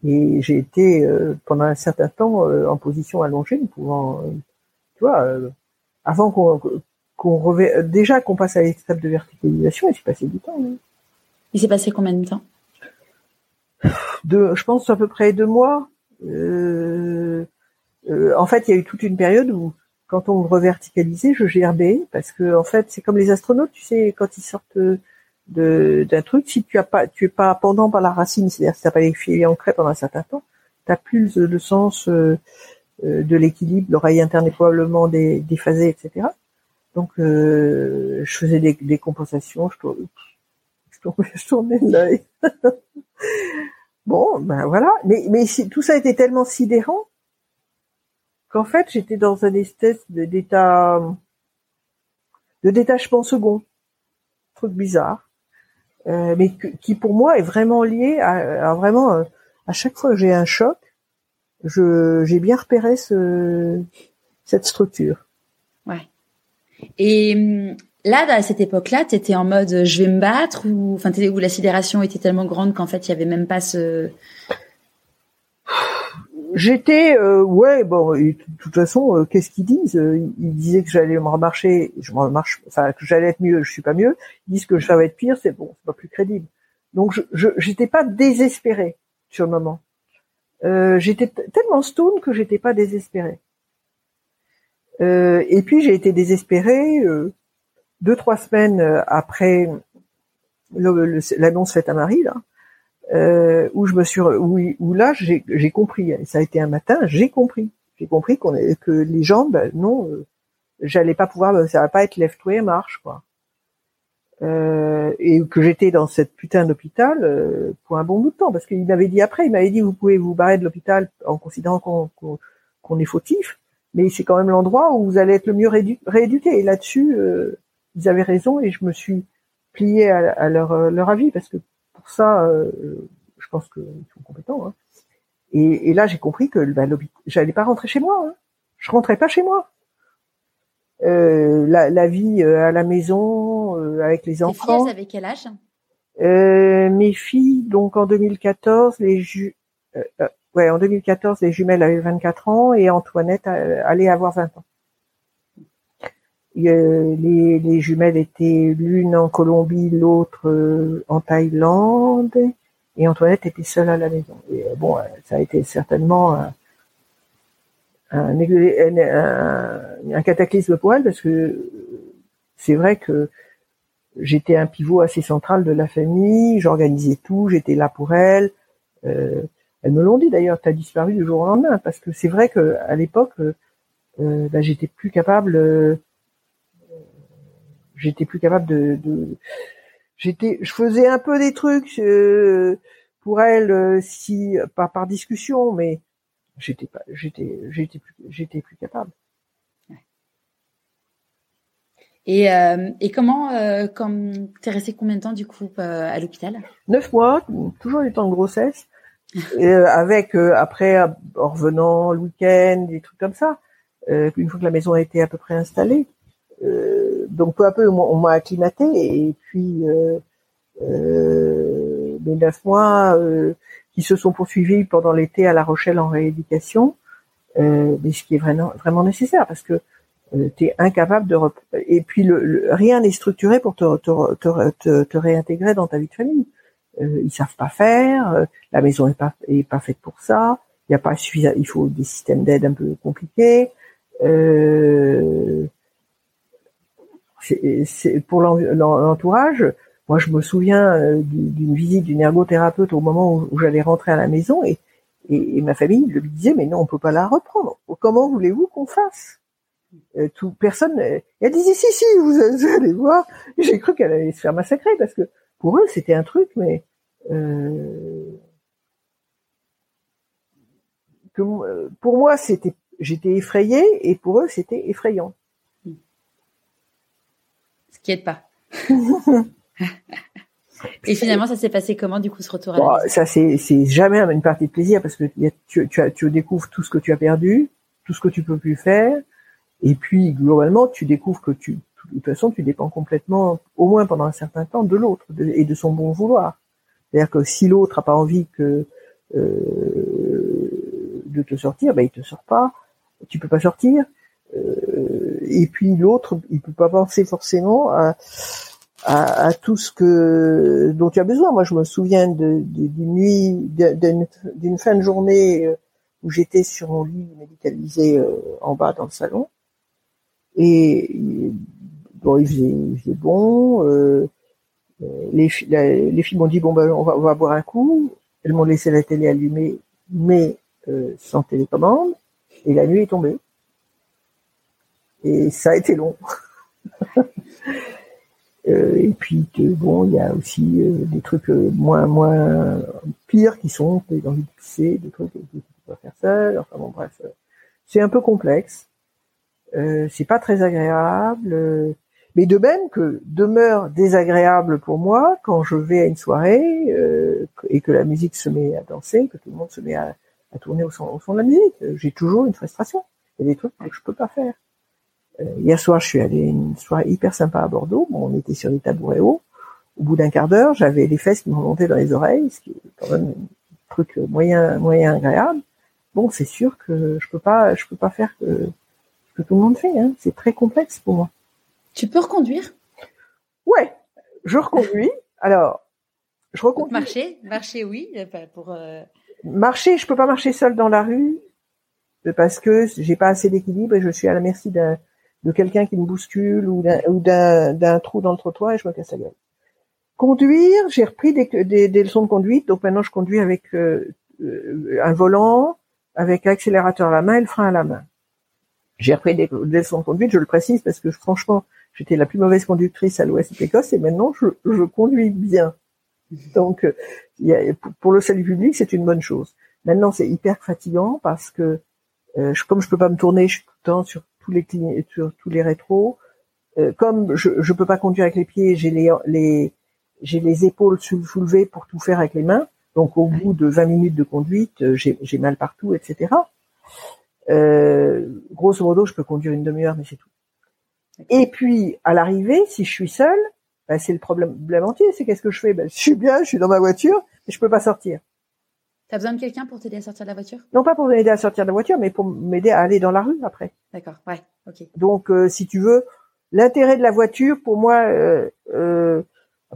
Et j'ai été euh, pendant un certain temps euh, en position allongée, ne pouvant, tu vois, avant qu'on qu'on déjà qu'on passe à l'étape de verticalisation, il s'est passé du temps. Il s'est passé combien de temps? De, je pense à peu près deux mois. Euh, euh, en fait, il y a eu toute une période où, quand on reverticalisait, je gerbais parce que en fait, c'est comme les astronautes, tu sais, quand ils sortent d'un truc, si tu as pas, tu es pas pendant par la racine, c'est-à-dire si t'as pas les filets ancrés pendant un certain temps, t'as plus le, sens euh, euh, de l'équilibre, l'oreille interne est probablement déphasée, etc. Donc, je faisais des, des compensations, je, tournais, je tournais l'œil. bon, ben voilà. Mais, mais tout ça était tellement sidérant qu'en fait j'étais dans un espèce d'état de détachement second, truc bizarre, euh, mais qui pour moi est vraiment lié à, vraiment euh, à chaque fois que j'ai un choc, je j'ai bien repéré ce cette structure. Ouais. Et hum, là, à cette époque-là, tu étais en mode je vais me battre ou enfin où la sidération était tellement grande qu'en fait il y avait même pas ce J'étais, euh, ouais, bon, de toute façon, euh, qu'est-ce qu'ils disent euh, Ils disaient que j'allais me remarcher, je me remarche, enfin que j'allais être mieux, je suis pas mieux. Ils disent que ça va être pire, c'est bon, c'est pas plus crédible. Donc je, j'étais pas désespéré sur le moment. Euh, j'étais tellement stone que j'étais pas désespéré. et puis j'ai été désespéré deux trois semaines après l'annonce faite à Marie là euh, où je me suis où, où là j'ai compris ça a été un matin j'ai compris j'ai compris qu'on que les jambes non euh, j'allais pas pouvoir ça va pas être lève-toi et marche quoi euh, et que j'étais dans cette putain d'hôpital euh, pour un bon bout de temps, parce qu'il m'avait dit après, il m'avait dit vous pouvez vous barrer de l'hôpital en considérant qu'on est fautif, mais c'est quand même l'endroit où vous allez être le mieux rééduqué. Et là-dessus, euh, ils avaient raison et je me suis plié à, leur, leur avis parce que pour ça, je pense qu'ils sont compétents. Hein. Et, et, là, j'ai compris que bah, j'allais pas rentrer chez moi. Hein. Je rentrais pas chez moi. Euh, la, la, vie euh, à la maison euh, avec les enfants. Filles, elles avaient quel âge? Euh, Mes filles, donc en 2014, les ju ouais, en 2014, les jumelles avaient 24 ans et Antoinette allait avoir 20 ans. Les, les, jumelles étaient l'une en Colombie, l'autre en Thaïlande, et Antoinette était seule à la maison. Et bon, ça a été certainement un, un, cataclysme pour elle parce que c'est vrai que j'étais un pivot assez central de la famille, j'organisais tout, j'étais là pour elle. Euh, elles me l'ont dit d'ailleurs, tu as disparu du jour au lendemain parce que c'est vrai que à l'époque, euh, bah, j'étais plus capable, euh, j'étais plus capable de, de j'étais, je faisais un peu des trucs euh, pour elle, si pas par discussion, mais j'étais pas, j'étais, j'étais plus, j'étais plus capable. Et, euh, et comment, euh, comme t'es resté combien de temps du coup euh, à l'hôpital? Neuf mois, toujours du temps de grossesse, et, euh, avec euh, après en revenant le week-end, des trucs comme ça. une fois que la maison a été à peu près installée, donc peu à peu on, m'a acclimaté et puis mes neuf mois qui se sont poursuivis pendant l'été à La Rochelle en rééducation, euh, mais ce qui est vraiment, vraiment nécessaire parce que euh, tu es incapable de... Et puis le, rien n'est structuré pour te, te, te, te, réintégrer dans ta vie de famille. Euh, ils savent pas faire, euh, la maison est pas, est pas faite pour ça, il y a pas il faut des systèmes d'aide un peu compliqués. Euh, pour l'entourage, moi, je me souviens euh, d'une visite d'une ergothérapeute au moment où, j'allais rentrer à la maison et, ma famille me disait mais non, on peut pas la reprendre. Comment voulez-vous qu'on fasse? Euh, Personne. Euh, elle disait si si, vous, allez voir. J'ai cru qu'elle allait se faire massacrer parce que pour eux c'était un truc, mais que, pour moi c'était j'étais effrayée et pour eux c'était effrayant. Aide pas. Et finalement, ça s'est passé comment du coup ce retour à la maison? Ça c'est c'est jamais une partie de plaisir parce que tu tu, as, tu découvres tout ce que tu as perdu, tout ce que tu peux plus faire, et puis globalement tu découvres que tu de toute façon tu dépends complètement, au moins pendant un certain temps, de l'autre et de son bon vouloir. C'est-à-dire que si l'autre a pas envie que euh, de te sortir, ben il te sort pas, tu peux pas sortir. Euh, et puis l'autre, il peut pas penser forcément à à, à, tout ce que dont tu as besoin. Moi, je me souviens d'une nuit, d'une fin de journée euh, où j'étais sur mon lit médicalisé euh, en bas dans le salon, et bon, il faisait, il faisait bon. Euh, les, les filles m'ont dit bon ben on va, on va boire un coup. Elles m'ont laissé la télé allumée, mais euh, sans télécommande, et la nuit est tombée. Et ça a été long. Euh, et puis bon, il y a aussi euh, des trucs euh, moins moins pires qui sont des envies de pisser, des trucs que tu peux pas faire seul. Enfin bon, bref, c'est un peu complexe. c'est pas très agréable. mais de même que demeure désagréable pour moi quand je vais à une soirée et que la musique se met à danser, que tout le monde se met à, tourner au son, de la musique. J'ai toujours une frustration. Il y a des trucs que je peux pas faire. Euh, hier soir, je suis allée une soirée hyper sympa à Bordeaux. Bon, on était sur des tabourets hauts. Au bout d'un quart d'heure, j'avais les fesses qui me remontaient dans les oreilles, ce qui est quand même un truc moyen, moyen agréable. Bon, c'est sûr que je peux pas, je peux pas faire que, que tout le monde fait. Hein. C'est très complexe pour moi. Tu peux reconduire? Ouais, je reconduis. Alors, je reconduis. Marcher, marcher, oui, pour. Euh... Marcher, je peux pas marcher seul dans la rue parce que j'ai pas assez d'équilibre et je suis à la merci d'un de quelqu'un qui me bouscule ou d'un trou dans le trottoir et je me casse la gueule. Conduire, j'ai repris des, des, des, leçons de conduite, donc maintenant je conduis avec euh, euh, un volant, avec l'accélérateur à la main et le frein à la main. J'ai repris des, leçons de conduite, je le précise parce que franchement, j'étais la plus mauvaise conductrice à l'Ouest l'Écosse et maintenant je, je conduis bien. Donc, il y a, pour le salut public, c'est une bonne chose. Maintenant, c'est hyper fatigant parce que euh, je, comme je peux pas me tourner, je suis tout le temps sur tous les sur tous les rétros. Euh, comme je je peux pas conduire avec les pieds, j'ai les les j'ai les épaules soulevées pour tout faire avec les mains. Donc au bout de 20 minutes de conduite, euh, j'ai mal partout, etc. Euh, grosso modo, je peux conduire une demi-heure, mais c'est tout. Et puis à l'arrivée, si je suis seule, ben, c'est le problème, entier. C'est qu'est-ce que je fais? Ben, Je suis bien, je suis dans ma voiture, mais je peux pas sortir. T'as besoin de quelqu'un pour t'aider à sortir de la voiture? Non, pas pour m'aider à sortir de la voiture, mais pour m'aider à aller dans la rue après. D'accord, ouais, ok. Donc, euh, si tu veux, l'intérêt de la voiture, pour moi, euh, euh,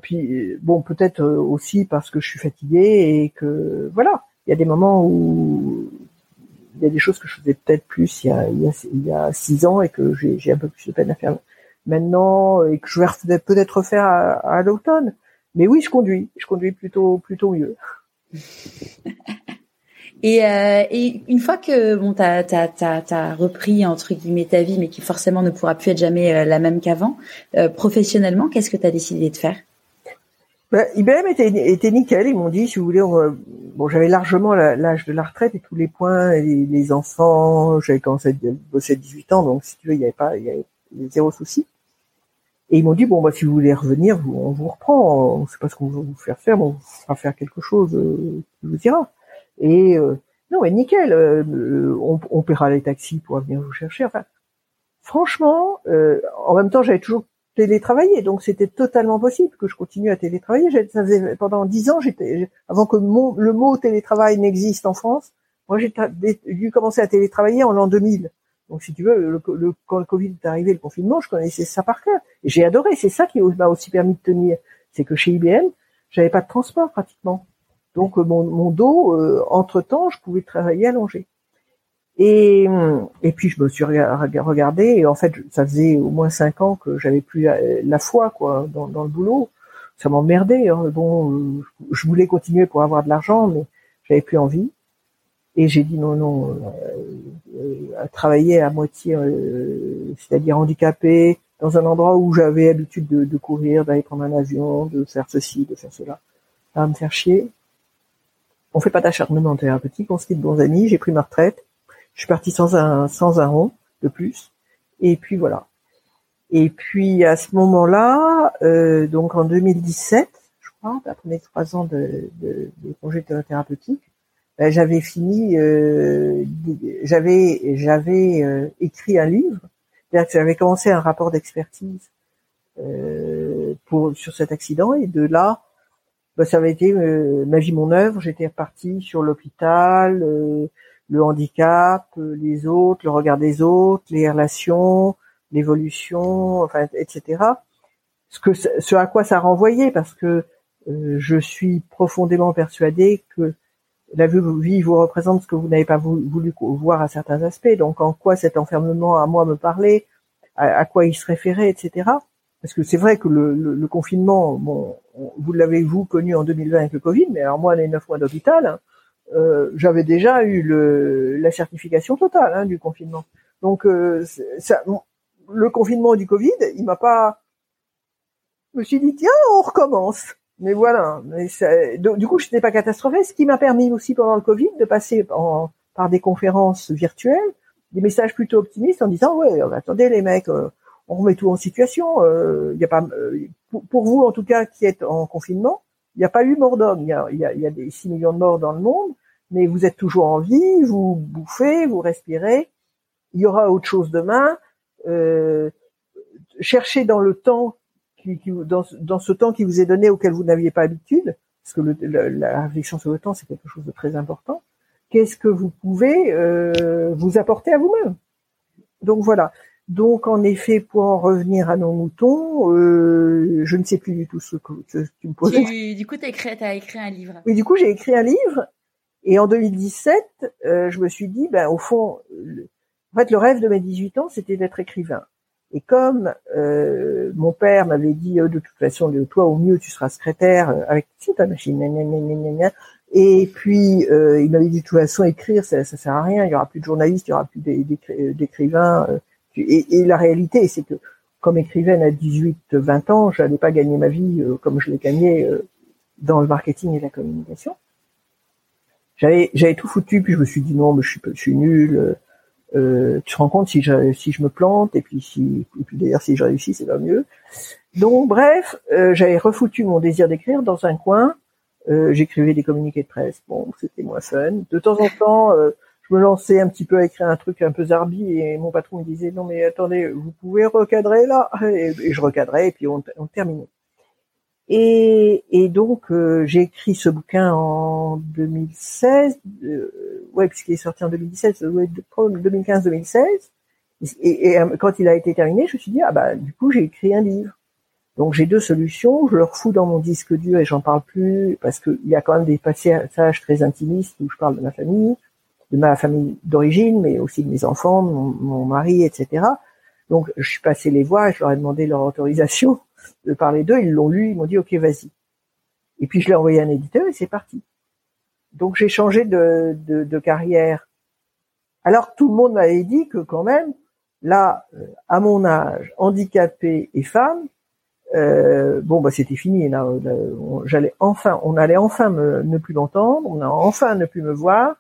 puis bon, peut-être euh, aussi parce que je suis fatiguée et que voilà, il y a des moments où il y a des choses que je faisais peut-être plus il y a, il y a, six ans et que j'ai un peu plus de peine à faire maintenant et que je vais peut-être refaire à, à l'automne. Mais oui, je conduis, je conduis plutôt plutôt mieux. Et, euh, et, une fois que bon, tu as, repris entre guillemets ta vie, mais qui forcément ne pourra plus être jamais euh, la même qu'avant, euh, professionnellement, qu'est-ce que tu as décidé de faire? Bah, IBM était, nickel. Ils m'ont dit, si vous voulez, bon, j'avais largement l'âge de la retraite et tous les points, les, les enfants. J'avais commencé à bosser à 18 ans, donc si tu veux, il n'y avait pas, il y avait zéro souci. Et ils m'ont dit bon bah si vous voulez revenir, on vous reprend. On sait pas ce qu'on va vous faire faire, mais on vous fera faire quelque chose euh, qui vous dira. Et euh, non mais nickel, euh, on, on, paiera les taxis pour venir vous chercher. Enfin, franchement, en même temps j'avais toujours télétravaillé, donc c'était totalement possible que je continue à télétravailler. Ça faisait pendant dix ans, j'étais avant que le mot télétravail n'existe en France. Moi j'ai dû commencer à télétravailler en l'an 2000. Donc, si tu veux, le, quand le Covid est arrivé, le confinement, je connaissais ça par cœur. Et j'ai adoré. C'est ça qui m'a aussi permis de tenir. C'est que chez IBM, j'avais pas de transport pratiquement. Donc, euh, mon, dos, euh, entre-temps, je pouvais travailler allongé. Et, puis, je me suis regardé. Et en fait, ça faisait au moins cinq ans que j'avais plus la, foi quoi, dans, le boulot. Ça m'emmerdait. Hein. Bon, je voulais continuer pour avoir de l'argent, mais j'avais plus envie. Et j'ai dit non, non, euh, euh, à travailler à moitié, euh, c'est-à-dire handicapé, dans un endroit où j'avais l'habitude de, de, courir, d'aller prendre un avion, de faire ceci, de faire cela. Va me faire chier. On fait pas d'acharnement thérapeutique, on se dit de bons amis, j'ai pris ma retraite. Je suis parti sans un, sans un rond de plus. Et puis voilà. Et puis à ce moment-là, euh, donc en 2017, je crois, après mes trois ans de, de, de congé thérapeutique, j'avais fini, euh, j'avais j'avais euh, écrit un livre, c'est-à-dire que j'avais commencé un rapport d'expertise euh, pour sur cet accident et de là, ben, ça avait été ma vie, mon œuvre. J'étais reparti sur l'hôpital, le handicap, les autres, le regard des autres, les relations, l'évolution, enfin, etc. Ce que ce à quoi ça renvoyait, parce que je suis profondément persuadée que la vie vous représente ce que vous n'avez pas voulu voir à certains aspects. Donc, en quoi cet enfermement à moi me parlait, à, quoi il se référait, etc. Parce que c'est vrai que le, confinement, bon, vous l'avez vous connu en 2020 avec le Covid, mais alors moi, les neuf mois d'hôpital, hein, euh, j'avais déjà eu le, la certification totale hein, du confinement. Donc, euh, ça, le confinement du Covid, il m'a pas. Je me suis dit tiens, on recommence. Mais voilà. Mais du coup, je n'étais pas catastrophée, ce qui m'a permis aussi pendant le Covid de passer par des conférences virtuelles des messages plutôt optimistes en disant ouais, attendez les mecs, euh, on remet tout en situation. Euh, a pas, euh, pour, vous en tout cas qui êtes en confinement, il n'y a pas eu mort d'homme. Il y a des 6 millions de morts dans le monde, mais vous êtes toujours en vie, vous bouffez, vous respirez. Il y aura autre chose demain. cherchez dans le temps dans, ce temps qui vous est donné auquel vous n'aviez pas habitude, parce que la réflexion sur le temps, c'est quelque chose de très important, qu'est-ce que vous pouvez euh, vous apporter à vous-même? Donc voilà. Donc en effet, pour en revenir à nos moutons, euh, je ne sais plus du tout ce que, tu me posais. du coup, tu as écrit, as écrit un livre. Oui, du coup, j'ai écrit un livre. Et en 2017, euh, je me suis dit, ben au fond, en fait, le rêve de mes 18 ans, c'était d'être écrivain. Et comme euh, mon père m'avait dit euh, de toute façon, de toi au mieux tu seras secrétaire euh, avec ta machine, et puis il m'avait dit de toute façon écrire ça, ça sert à rien, il y aura plus de journalistes, il y aura plus d'écrivains. Et, et, la réalité c'est que comme écrivaine à 18-20 ans, je n'allais pas gagner ma vie euh, comme je l'ai gagné euh, dans le marketing et la communication. J'avais, tout foutu, puis je me suis dit non, mais je suis, je suis. Euh, tu te rends compte si je, si je me plante, et puis si, puis d'ailleurs si je réussis, c'est pas mieux. Donc bref, j'avais refoutu mon désir d'écrire dans un coin. j'écrivais des communiqués de presse. Bon, c'était moins fun. De temps en temps, je me lançais un petit peu à écrire un truc un peu zarbi et mon patron me disait non mais attendez vous pouvez recadrer là et, je recadrais et puis on, on terminait et, et donc euh, j'ai écrit ce bouquin en 2016 euh, ouais puisqu'il est sorti en 2017 2015-2016 et, et, euh, quand il a été terminé je me suis dit ah bah du coup j'ai écrit un livre. Donc j'ai deux solutions. Je le refous dans mon disque dur et j'en parle plus parce qu'il y a quand même des passages très intimistes où je parle de ma famille de ma famille d'origine, mais aussi de mes enfants, mon, mari, etc. Donc, je suis passé les voir et je leur ai demandé leur autorisation de parler d'eux. Ils l'ont lu, ils m'ont dit OK, vas-y. Et puis je l'ai envoyé à un éditeur et c'est parti. Donc j'ai changé de, de, de, carrière. Alors tout le monde m'avait dit que quand même, là, euh, à mon âge, handicapé et femme, euh, bon bah c'était fini. Là, j'allais enfin, on allait enfin me, ne plus l'entendre, on a enfin ne plus me voir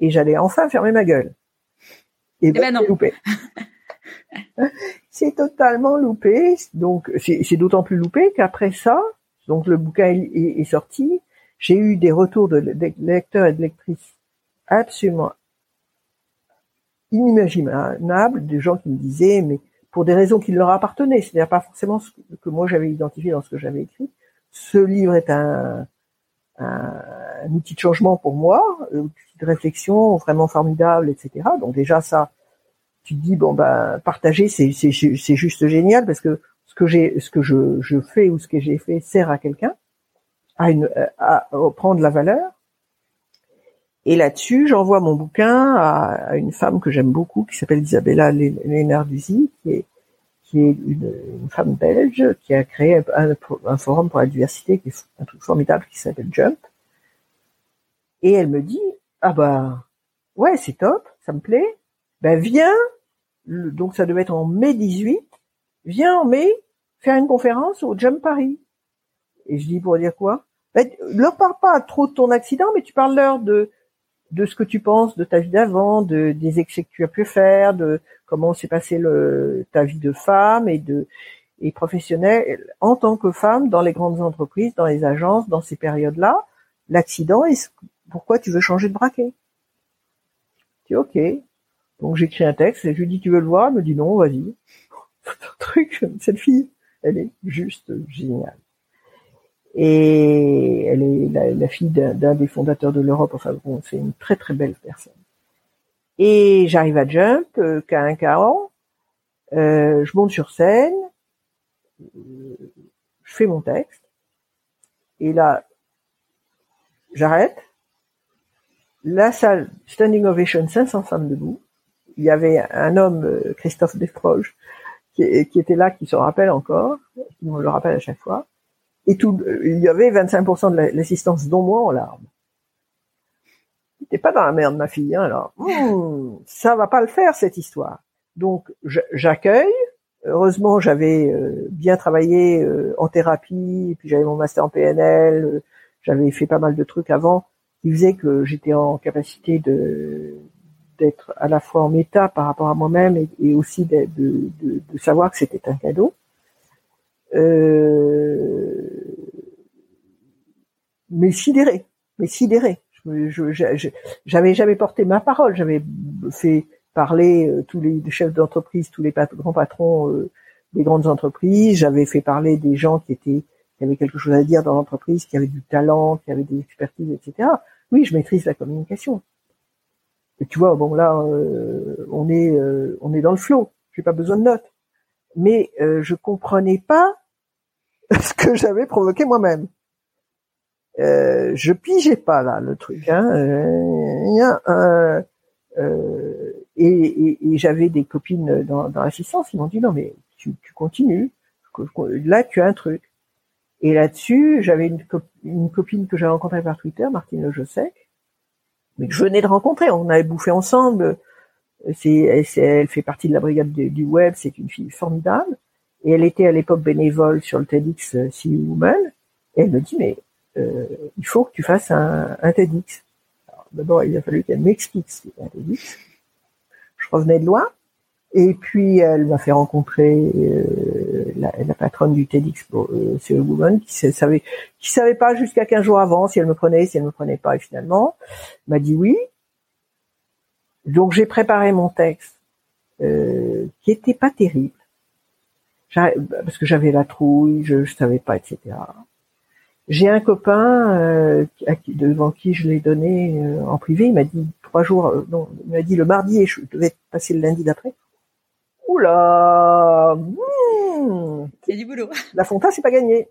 et j'allais enfin fermer ma gueule. Et, eh ben, ben, non. loupé. c'est totalement loupé. Donc c'est d'autant plus loupé qu'après ça, donc le bouquin est, sorti, j'ai eu des retours de, lecteurs et de lectrices absolument inimaginables, des gens qui me disaient, mais pour des raisons qui leur appartenaient, c'est-à-dire pas forcément ce que moi j'avais identifié dans ce que j'avais écrit. Ce livre est un, un, outil de changement pour moi, un outil de réflexion vraiment formidable, etc. Donc déjà ça, tu te dis bon ben partager c'est c'est c'est juste génial parce que ce que j'ai ce que je je fais ou ce que j'ai fait sert à quelqu'un à une à, prendre la valeur. Et là-dessus, j'envoie mon bouquin à, une femme que j'aime beaucoup qui s'appelle Isabella Lénarduzzi, qui est qui est une, une, femme belge qui a créé un, un, forum pour la diversité, qui est un truc formidable qui s'appelle Jump. Et elle me dit, ah bah, ouais, c'est top, ça me plaît. Ben viens, donc ça devait être en mai 18, viens en mai faire une conférence au Jump Paris. Et je dis pour dire quoi? Ben, Leur parle pas trop de ton accident, mais tu parles leur de de ce que tu penses de ta vie d'avant, de des excès que tu as pu faire, de comment s'est passé ta vie de femme et de et professionnelle en tant que femme dans les grandes entreprises, dans les agences, dans ces périodes-là. L'accident est pourquoi tu veux changer de braquet? Je dis ok. Donc j'écris un texte et je lui dis tu veux le voir, elle me dit non, vas-y. truc, cette fille, elle est juste géniale et elle est la, fille d'un des fondateurs de l'Europe. Enfin bon, c'est une très très belle personne. Et j'arrive à Jump, euh, qu'à un an, euh, je monte sur scène, je fais mon texte, et là, j'arrête. La salle, standing ovation, 500 femmes debout. Il y avait un homme, euh, Christophe Desproges, qui, était là, qui se rappelle encore, qui me le rappelle à chaque fois et tout, il y avait 25% de l'assistance dont moi en larmes. T'es pas dans la merde, ma fille, hein, alors. Hmm, ça va pas le faire, cette histoire. Donc, j'accueille. Heureusement, j'avais euh, bien travaillé euh, en thérapie, puis j'avais mon master en PNL, euh, j'avais fait pas mal de trucs avant, qui faisaient que j'étais en capacité de d'être à la fois en méta par rapport à moi-même et, aussi de, savoir que c'était un cadeau. Euh, mais sidéré, mais sidéré. Je, j'avais jamais porté ma parole, j'avais fait parler euh, tous les chefs d'entreprise, tous les grands patrons euh, des grandes entreprises, j'avais fait parler des gens qui qui avaient quelque chose à dire dans l'entreprise, qui avaient du talent, qui avaient des expertises, etc. Oui, je maîtrise la communication. Tu vois, bon là, euh, on est on est dans le flot. J'ai pas besoin de notes, mais je comprenais pas ce que j'avais provoqué moi-même. Euh, je pigeais pas là le truc. Hein. Euh, euh, et, j'avais des copines dans, dans l'assistance, ils m'ont dit non mais tu, continues. Là tu as un truc. Et là-dessus, j'avais une, une, copine que j'ai rencontrée par Twitter, Martine Le Jossec, mais que je venais de rencontrer. On avait bouffé ensemble. Elle fait partie de la brigade du web. C'est une fille formidable. Et elle était à l'époque bénévole sur le TEDx See Woman. Et elle me dit, mais euh, il faut que tu fasses un, un TEDx. D'abord, il a fallu qu'elle m'explique ce qu'était un TEDx. Je revenais de loin. Et puis, elle m'a fait rencontrer euh, la, la, patronne du TEDx, euh, Woman, qui savait, qui savait pas jusqu'à 15 jours avant si elle me prenait, si elle me prenait pas. Et finalement, m'a dit oui. Donc, j'ai préparé mon texte, euh, qui était pas terrible, parce que j'avais la trouille, je, je savais pas, etc. J'ai un copain euh, devant qui je l'ai donné euh, en privé. Il m'a dit trois jours, euh, non, il m'a dit le mardi et je devais passer le lundi d'après. Oula, mmh, il y a du boulot. La Fonta, c'est pas gagné.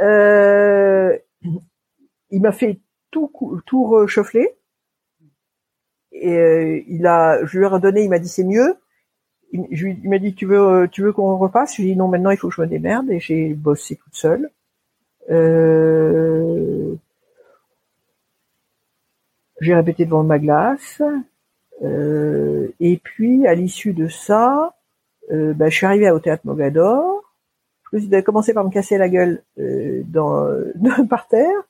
Euh, il m'a fait tout tout rechauffer. Et il a, je lui ai redonné, il m'a dit c'est mieux. Il, il m'a dit tu veux tu veux qu'on repasse? Je lui ai dit non maintenant il faut que je me démerde et j'ai bossé toute seule. Euh, j'ai répété devant ma glace. Euh, et puis, à l'issue de ça, euh, bah, je suis arrivée au théâtre Mogador. Je suis commencé par me casser la gueule euh, dans, par terre.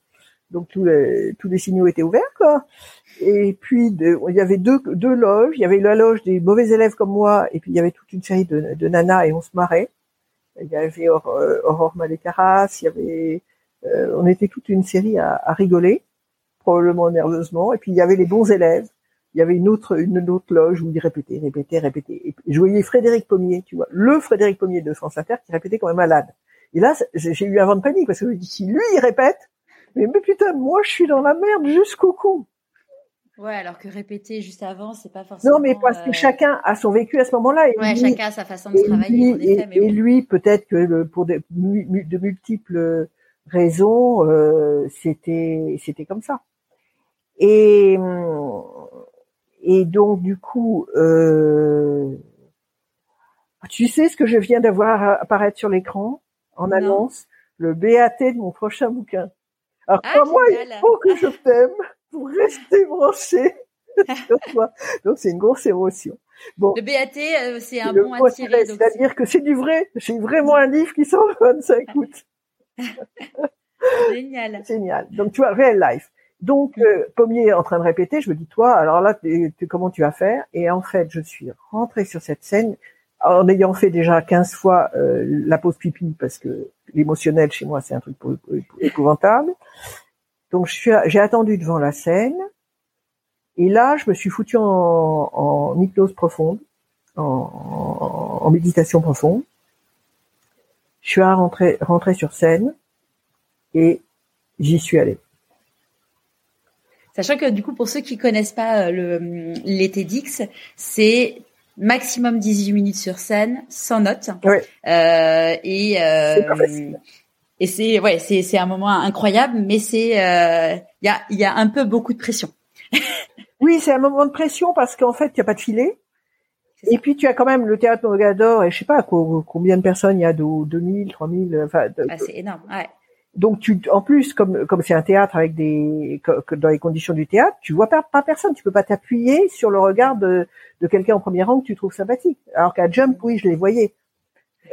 Donc tous les, tous les signaux étaient ouverts, quoi. Et puis il y avait deux, deux loges. Il y avait la loge des mauvais élèves comme moi, et puis il y avait toute une série de, de nanas et on se marrait. Il y avait euh, Aurore Malécaras, il y avait, euh, on était toute une série à, à, rigoler, probablement nerveusement. Et puis il y avait les bons élèves. Il y avait une autre, une autre loge où ils répétaient, répétaient, répétaient. Et je voyais Frédéric Pommier, tu vois, le Frédéric Pommier de France Inter qui répétait comme un malade. Et là, j'ai eu un vent de panique parce que je me dis, si lui il répète, mais, mais putain, moi je suis dans la merde jusqu'au cou. Ouais, alors que répéter juste avant, c'est pas forcément. Non, mais parce que euh, chacun a son vécu à ce moment-là. ouais, chacun a sa façon de travailler. Lui, effet, et, et lui, peut-être que pour de, de, multiples raisons, euh, c'était c'était comme ça. Et et donc du coup, euh, tu sais ce que je viens d'avoir apparaître sur l'écran en annonce, le BAT de mon prochain bouquin. Alors ah, moi, il faut que je t'aime pour rester branché. donc c'est une grosse émotion. Bon, le BAT, euh, c'est un bon à tirer. C'est-à-dire que c'est du vrai. J'ai vraiment un livre qui sort le 25 août. Génial. Génial. Donc tu vois, real life. Donc euh, Pommier est en train de répéter. Je me dis toi, alors là, comment tu vas faire? Et en fait, je suis rentrée sur cette scène en ayant fait déjà 15 fois euh, la pause pipi parce que l'émotionnel chez moi c'est un truc épouvantable. Donc j'ai attendu devant la scène et là je me suis foutu en, hypnose profonde, en, méditation profonde. Je suis rentré, rentré sur scène et j'y suis allé. Sachant que du coup pour ceux qui connaissent pas euh, le les TEDx, c'est maximum 18 minutes sur scène, sans notes. Oui. Euh, et euh, et c'est ouais, c'est c'est un moment incroyable, mais c'est il euh, y a il y a un peu beaucoup de pression. oui, c'est un moment de pression parce qu'en fait, il y a pas de filet. Et puis tu as quand même le théâtre Mogador et je sais pas combien de personnes il y a, 2000, 3000, enfin. Ah, c'est énorme. Ouais. Donc tu, en plus, comme comme c'est un théâtre avec des, que, dans les conditions du théâtre, tu vois pas, pas personne. Tu peux pas t'appuyer sur le regard de, de quelqu'un en premier rang que tu trouves sympathique. Alors qu'à Jump, oui, je les voyais.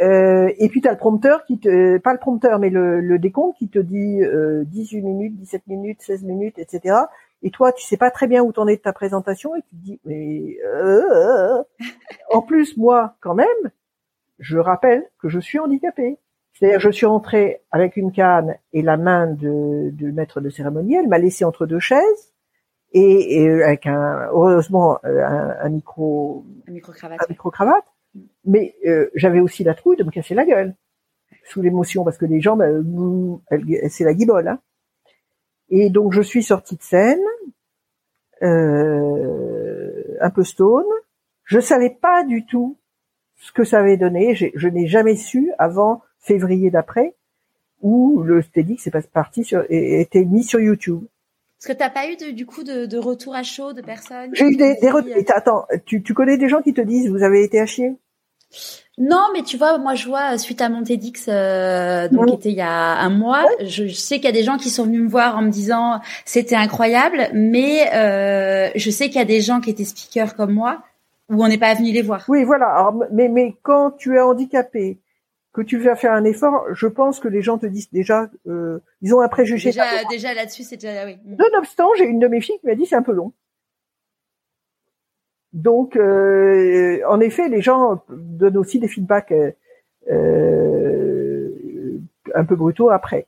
Euh, et puis tu as le prompteur qui te, pas le prompteur, mais le, le décompte qui te dit euh, 18 minutes, 17 minutes, 16 minutes, etc. Et toi, tu sais pas très bien où t'en es de ta présentation et tu te dis, mais euh, en plus moi, quand même, je rappelle que je suis handicapé. C'est-à-dire, je suis rentré avec une canne et la main de, de maître de cérémonie. Elle m'a laissé entre deux chaises et, et avec un, heureusement, euh, un, un micro, un micro cravate. Un micro cravate mais euh, j'avais aussi la trouille de me casser la gueule sous l'émotion parce que les jambes, c'est la guibole. Hein. Et donc je suis sortie de scène, euh, un peu stone. Je savais pas du tout ce que ça avait donné. Je n'ai jamais su avant février d'après où le TEDx est parti sur, était mis sur YouTube. Parce que t'as pas eu du coup de, de, retour à chaud de personnes J'ai eu des, des retours. Euh, attends, tu, tu connais des gens qui te disent vous avez été à chier? Non, mais tu vois, moi je vois suite à mon TEDx, euh, donc qui était il y a un mois, je, sais qu'il y a des gens qui sont venus me voir en me disant c'était incroyable, mais euh, je sais qu'il y a des gens qui étaient speakers comme moi où on n'est pas venu les voir. Oui, voilà. mais mais quand tu es handicapé que tu vas faire un effort, je pense que les gens te disent déjà, euh, ils ont un préjugé. Déjà, déjà là-dessus, c'est déjà oui. Nonobstant, j'ai une de mes filles qui m'a dit c'est un peu long. Donc, euh, en effet, les gens donnent aussi des feedbacks euh, un peu brutaux après.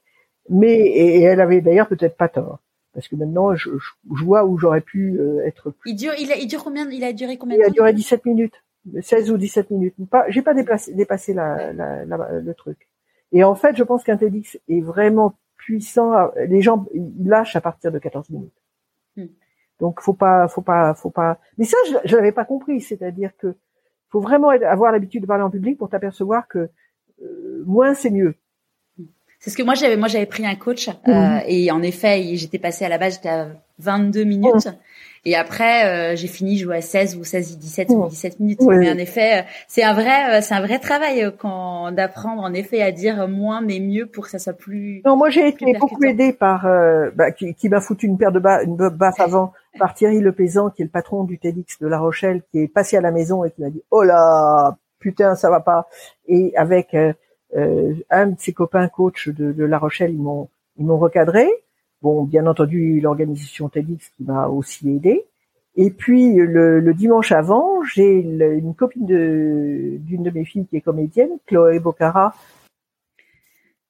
Mais et elle avait d'ailleurs peut-être pas tort, parce que maintenant, je, je vois où j'aurais pu être. Plus... Il dure, il, a, il dure combien Il a duré combien Il a duré 17 minutes. 16 ou 17 minutes. Pas, j'ai pas déplacé, dépassé la, la, le truc. Et en fait, je pense qu'un TEDx est vraiment puissant. Les gens, ils lâchent à partir de 14 minutes. Hmm. Donc, faut pas, faut pas, faut pas. Mais ça, je, je l'avais pas compris. C'est-à-dire que faut vraiment avoir l'habitude de parler en public pour t'apercevoir que euh, moins c'est mieux. C'est ce que moi j'avais, moi j'avais pris un coach euh, mhm. et en effet, j'étais passé à la base, j'étais à 22 minutes. Et après, euh, j'ai fini jouer à 16 ou 16 17 ou 17 minutes. Mais en effet, euh, c'est un vrai, euh, c'est un vrai travail quand d'apprendre en effet à dire moins mais mieux pour que ça soit plus. Non, moi j'ai été beaucoup aidée par bah, qui, qui m'a foutu une paire de bas, une baffe avant par Thierry Lepaysan, qui est le patron du TEDx de La Rochelle, qui est passé à la maison et qui m'a dit oh là putain ça va pas. Et avec euh, un de ses copains coach de, de La Rochelle, ils m'ont ils m'ont recadré. Bon, bien entendu, l'organisation TEDx qui m'a aussi aidé. Et puis le, dimanche avant, j'ai une copine d'une de mes filles qui est comédienne, Chloé Bocara.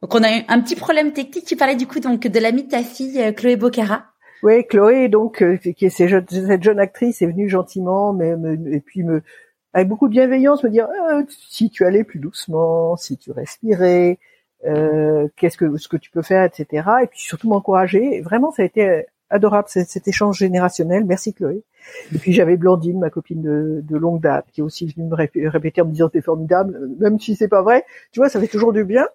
Donc on a eu un petit problème technique. Tu parlais du coup donc de l'amie de ta fille, euh, Chloé Bocara. Oui, Chloé, donc euh, qui est cette jeune actrice, est venue gentiment, mais et puis me avec beaucoup de bienveillance me dire ah, si tu allais plus doucement, si tu respirais, euh, qu'est-ce que ce que tu peux faire, etc. Et puis surtout m'encourager. Vraiment, ça a été adorable cet, échange générationnel. Merci Chloé. Et puis j'avais Blandine, ma copine de, de, longue date, qui est aussi venue me répéter en me disant t'es formidable, même si c'est pas vrai. Tu vois, ça fait toujours du bien.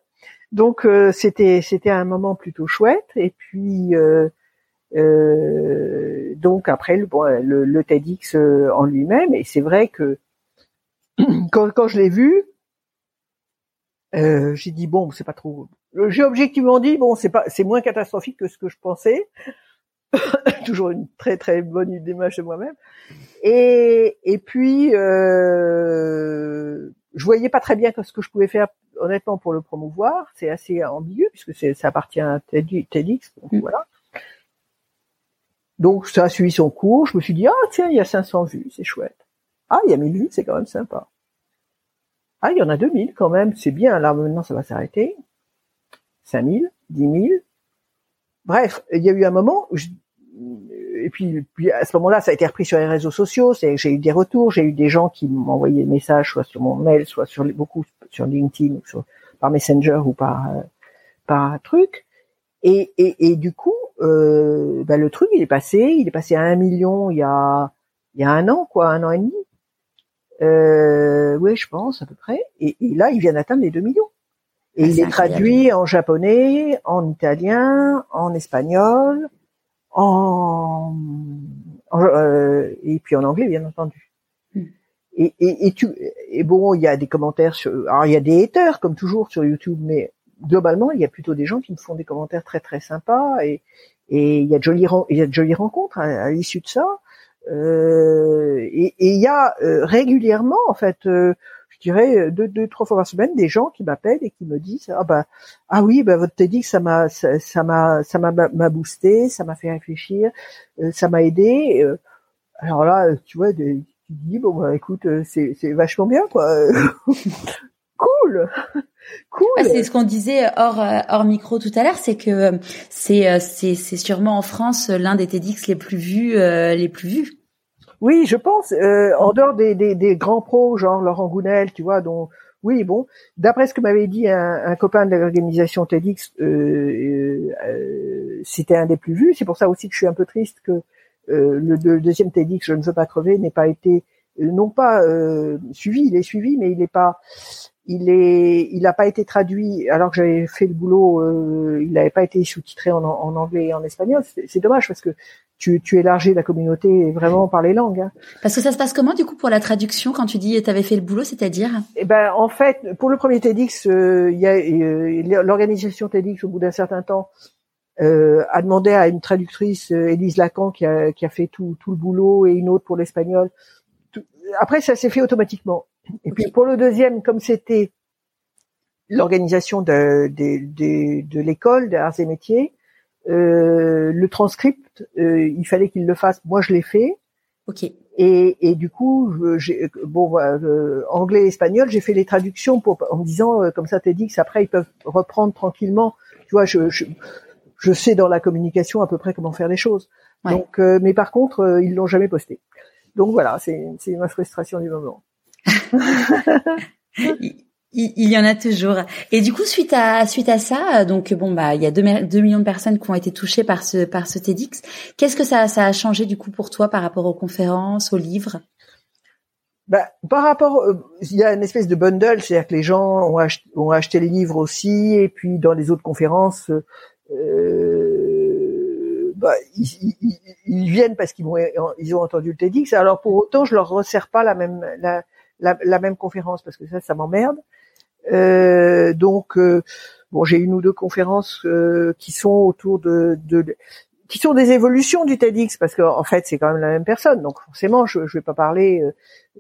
Donc euh, c'était c'était un moment plutôt chouette. Et puis euh, euh, donc après le, bon, le, le TEDx en lui-même. Et c'est vrai que quand, quand je l'ai vu, euh, j'ai dit bon, c'est pas trop. J'ai objectivement dit bon, c'est pas, c'est moins catastrophique que ce que je pensais. Toujours une très très bonne image de moi-même. Et et puis euh, je voyais pas très bien ce que je pouvais faire honnêtement pour le promouvoir. C'est assez ambigu puisque c'est ça appartient à TEDx. Donc mm. voilà. Donc ça a suivi son cours. Je me suis dit ah tiens il y a 500 vues, c'est chouette. Ah il y a 1000 vues, c'est quand même sympa. Ah, il y en a 2000 quand même, c'est bien, là maintenant ça va s'arrêter. 5000, 10 000. Bref, il y a eu un moment où je... et puis, puis à ce moment-là, ça a été repris sur les réseaux sociaux, j'ai eu des retours, j'ai eu des gens qui envoyé des messages soit sur mon mail, soit sur les, beaucoup sur LinkedIn ou par Messenger ou par euh, par truc. Et, et, et du coup, euh, bah, le truc il est passé, il est passé à un million il y a il y a un an quoi, un an et demi. Euh, oui, je pense à peu près. Et, là, il vient d'atteindre les 2 millions. Et ah, il est, traduit en japonais, en italien, en espagnol, en, euh, et puis en anglais, bien entendu. Hmm. Et, et, et, tu, et bon, il y a des commentaires sur, alors il y a des haters comme toujours sur YouTube, mais globalement, il y a plutôt des gens qui me font des commentaires très très sympas et, et il y a de jolies, il y a de jolies rencontres à l'issue de ça. Euh, et il y a euh, régulièrement, en fait, euh, je dirais deux, deux, trois fois par semaine, des gens qui m'appellent et qui me disent ah bah ah oui bah votre TEDx ça m'a ça m'a ça m'a m'a boosté, ça m'a fait réfléchir, ça m'a aidé. alors là, tu vois, tu dis bon bah écoute, c'est c'est vachement bien quoi. cool. Cool. Ah, c'est ce qu'on disait hors hors micro tout à l'heure, c'est que c'est c'est c'est sûrement en France l'un des TEDx les plus vus les plus vus. Oui, je pense. Euh, en dehors des, des, des, grands pros, genre Laurent Gounel, tu vois, dont oui, bon, d'après ce que m'avait dit un, un, copain de l'organisation TEDx, euh, euh, euh, c'était un des plus vus. C'est pour ça aussi que je suis un peu triste que euh, le, le, deuxième TEDx, je ne veux pas crever, n'ait pas été non pas suivi. Il est suivi, mais il n'est pas il est, il n'a pas été traduit alors que j'avais fait le boulot. Euh, il n'avait pas été sous-titré en, en, anglais et en espagnol. C'est dommage parce que tu, tu élargis la communauté vraiment par les langues. Hein. Parce que ça se passe comment du coup pour la traduction quand tu dis tu avais fait le boulot, c'est-à-dire? Eh ben en fait, pour le premier TEDx, euh, il y a euh, l'organisation TEDx au bout d'un certain temps euh, a demandé à une traductrice, Élise Lacan, qui a, qui a fait tout, tout le boulot, et une autre pour l'espagnol. Après, ça s'est fait automatiquement. Et puis pour le deuxième, comme c'était l'organisation de, de, de, l'école d'arts et métiers. Euh, le transcript, euh, il fallait qu'il le fasse. Moi, je l'ai fait. Ok. Et, et du coup, j'ai, bon, euh, anglais, espagnol, j'ai fait les traductions pour, en me disant, euh, comme ça, t'es dit que après ils peuvent reprendre tranquillement. Tu vois, je, je, je, sais dans la communication à peu près comment faire les choses. Donc, euh, mais par contre, ils l'ont jamais posté. Donc voilà, c'est, c'est ma frustration du moment. Il, y en a toujours. Et du coup, suite à suite à ça, donc bon bah il y a 2 millions de personnes qui ont été touchées par ce par ce TEDx. Qu'est-ce que ça ça a changé du coup pour toi par rapport aux conférences, aux livres? Bah, par rapport, il y a une espèce de bundle, c'est-à-dire que les gens ont, acheté, les livres aussi, et puis dans les autres conférences, euh, bah, ils, viennent parce qu'ils ils ont entendu le TEDx. Alors pour autant, je leur resserre pas la même la, la même conférence parce que ça, ça m'emmerde. Euh, donc, euh, bon, j'ai une ou deux conférences euh, qui sont autour de, de, qui sont des évolutions du TEDx parce qu'en en fait, c'est quand même la même personne. Donc forcément, je, je vais pas parler.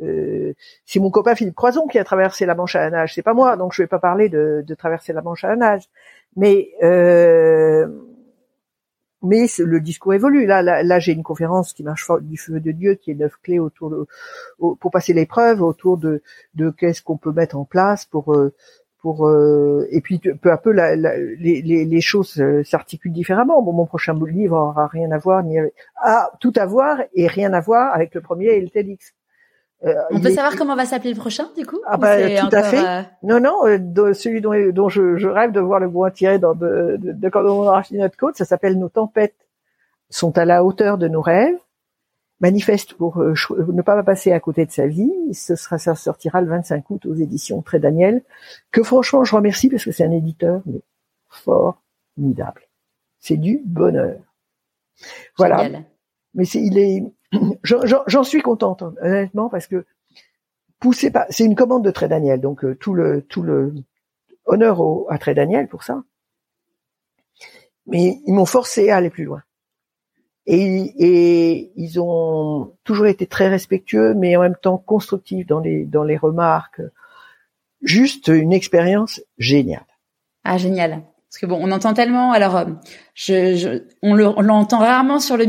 Euh, c'est mon copain Philippe Croison qui a traversé la Manche à la nage, c'est pas moi, donc je vais pas parler de, de traverser la Manche à la nage. Mais euh, mais le discours évolue. Là, là, j'ai une conférence qui marche du feu de Dieu, qui est neuf clés autour de, pour passer l'épreuve, autour de, de qu'est-ce qu'on peut mettre en place pour, euh, pour, euh, et puis peu à peu, les, les, choses euh, s'articulent différemment. Bon, mon prochain livre aura rien à voir, ni a tout à voir et rien à voir avec le premier et le TEDx. Euh, On peut savoir comment va s'appeler le prochain, du coup? Ah bah, tout à fait. Euh, non, non, euh, celui dont, dont je, je, rêve de voir le bois tiré dans de, de, de quand on aura fini notre côte, ça s'appelle Nos tempêtes sont à la hauteur de nos rêves. Manifeste pour ne pas passer à côté de sa vie. Ce sera, ça sortira le 25 août aux éditions Très Daniel, que franchement je remercie parce que c'est un éditeur mais formidable. C'est du bonheur. Voilà. Mais c'est, il est, J'en suis contente, hein, honnêtement, parce que poussé pas, c'est une commande de Très Daniel, donc euh, tout le tout le honneur au, à Très Daniel pour ça. Mais ils m'ont forcé à aller plus loin. Et, et, ils ont toujours été très respectueux, mais en même temps constructifs dans les dans les remarques. Juste une expérience géniale. Ah génial. Parce que bon, on entend tellement. Alors, euh, je, je on l'entend rarement sur le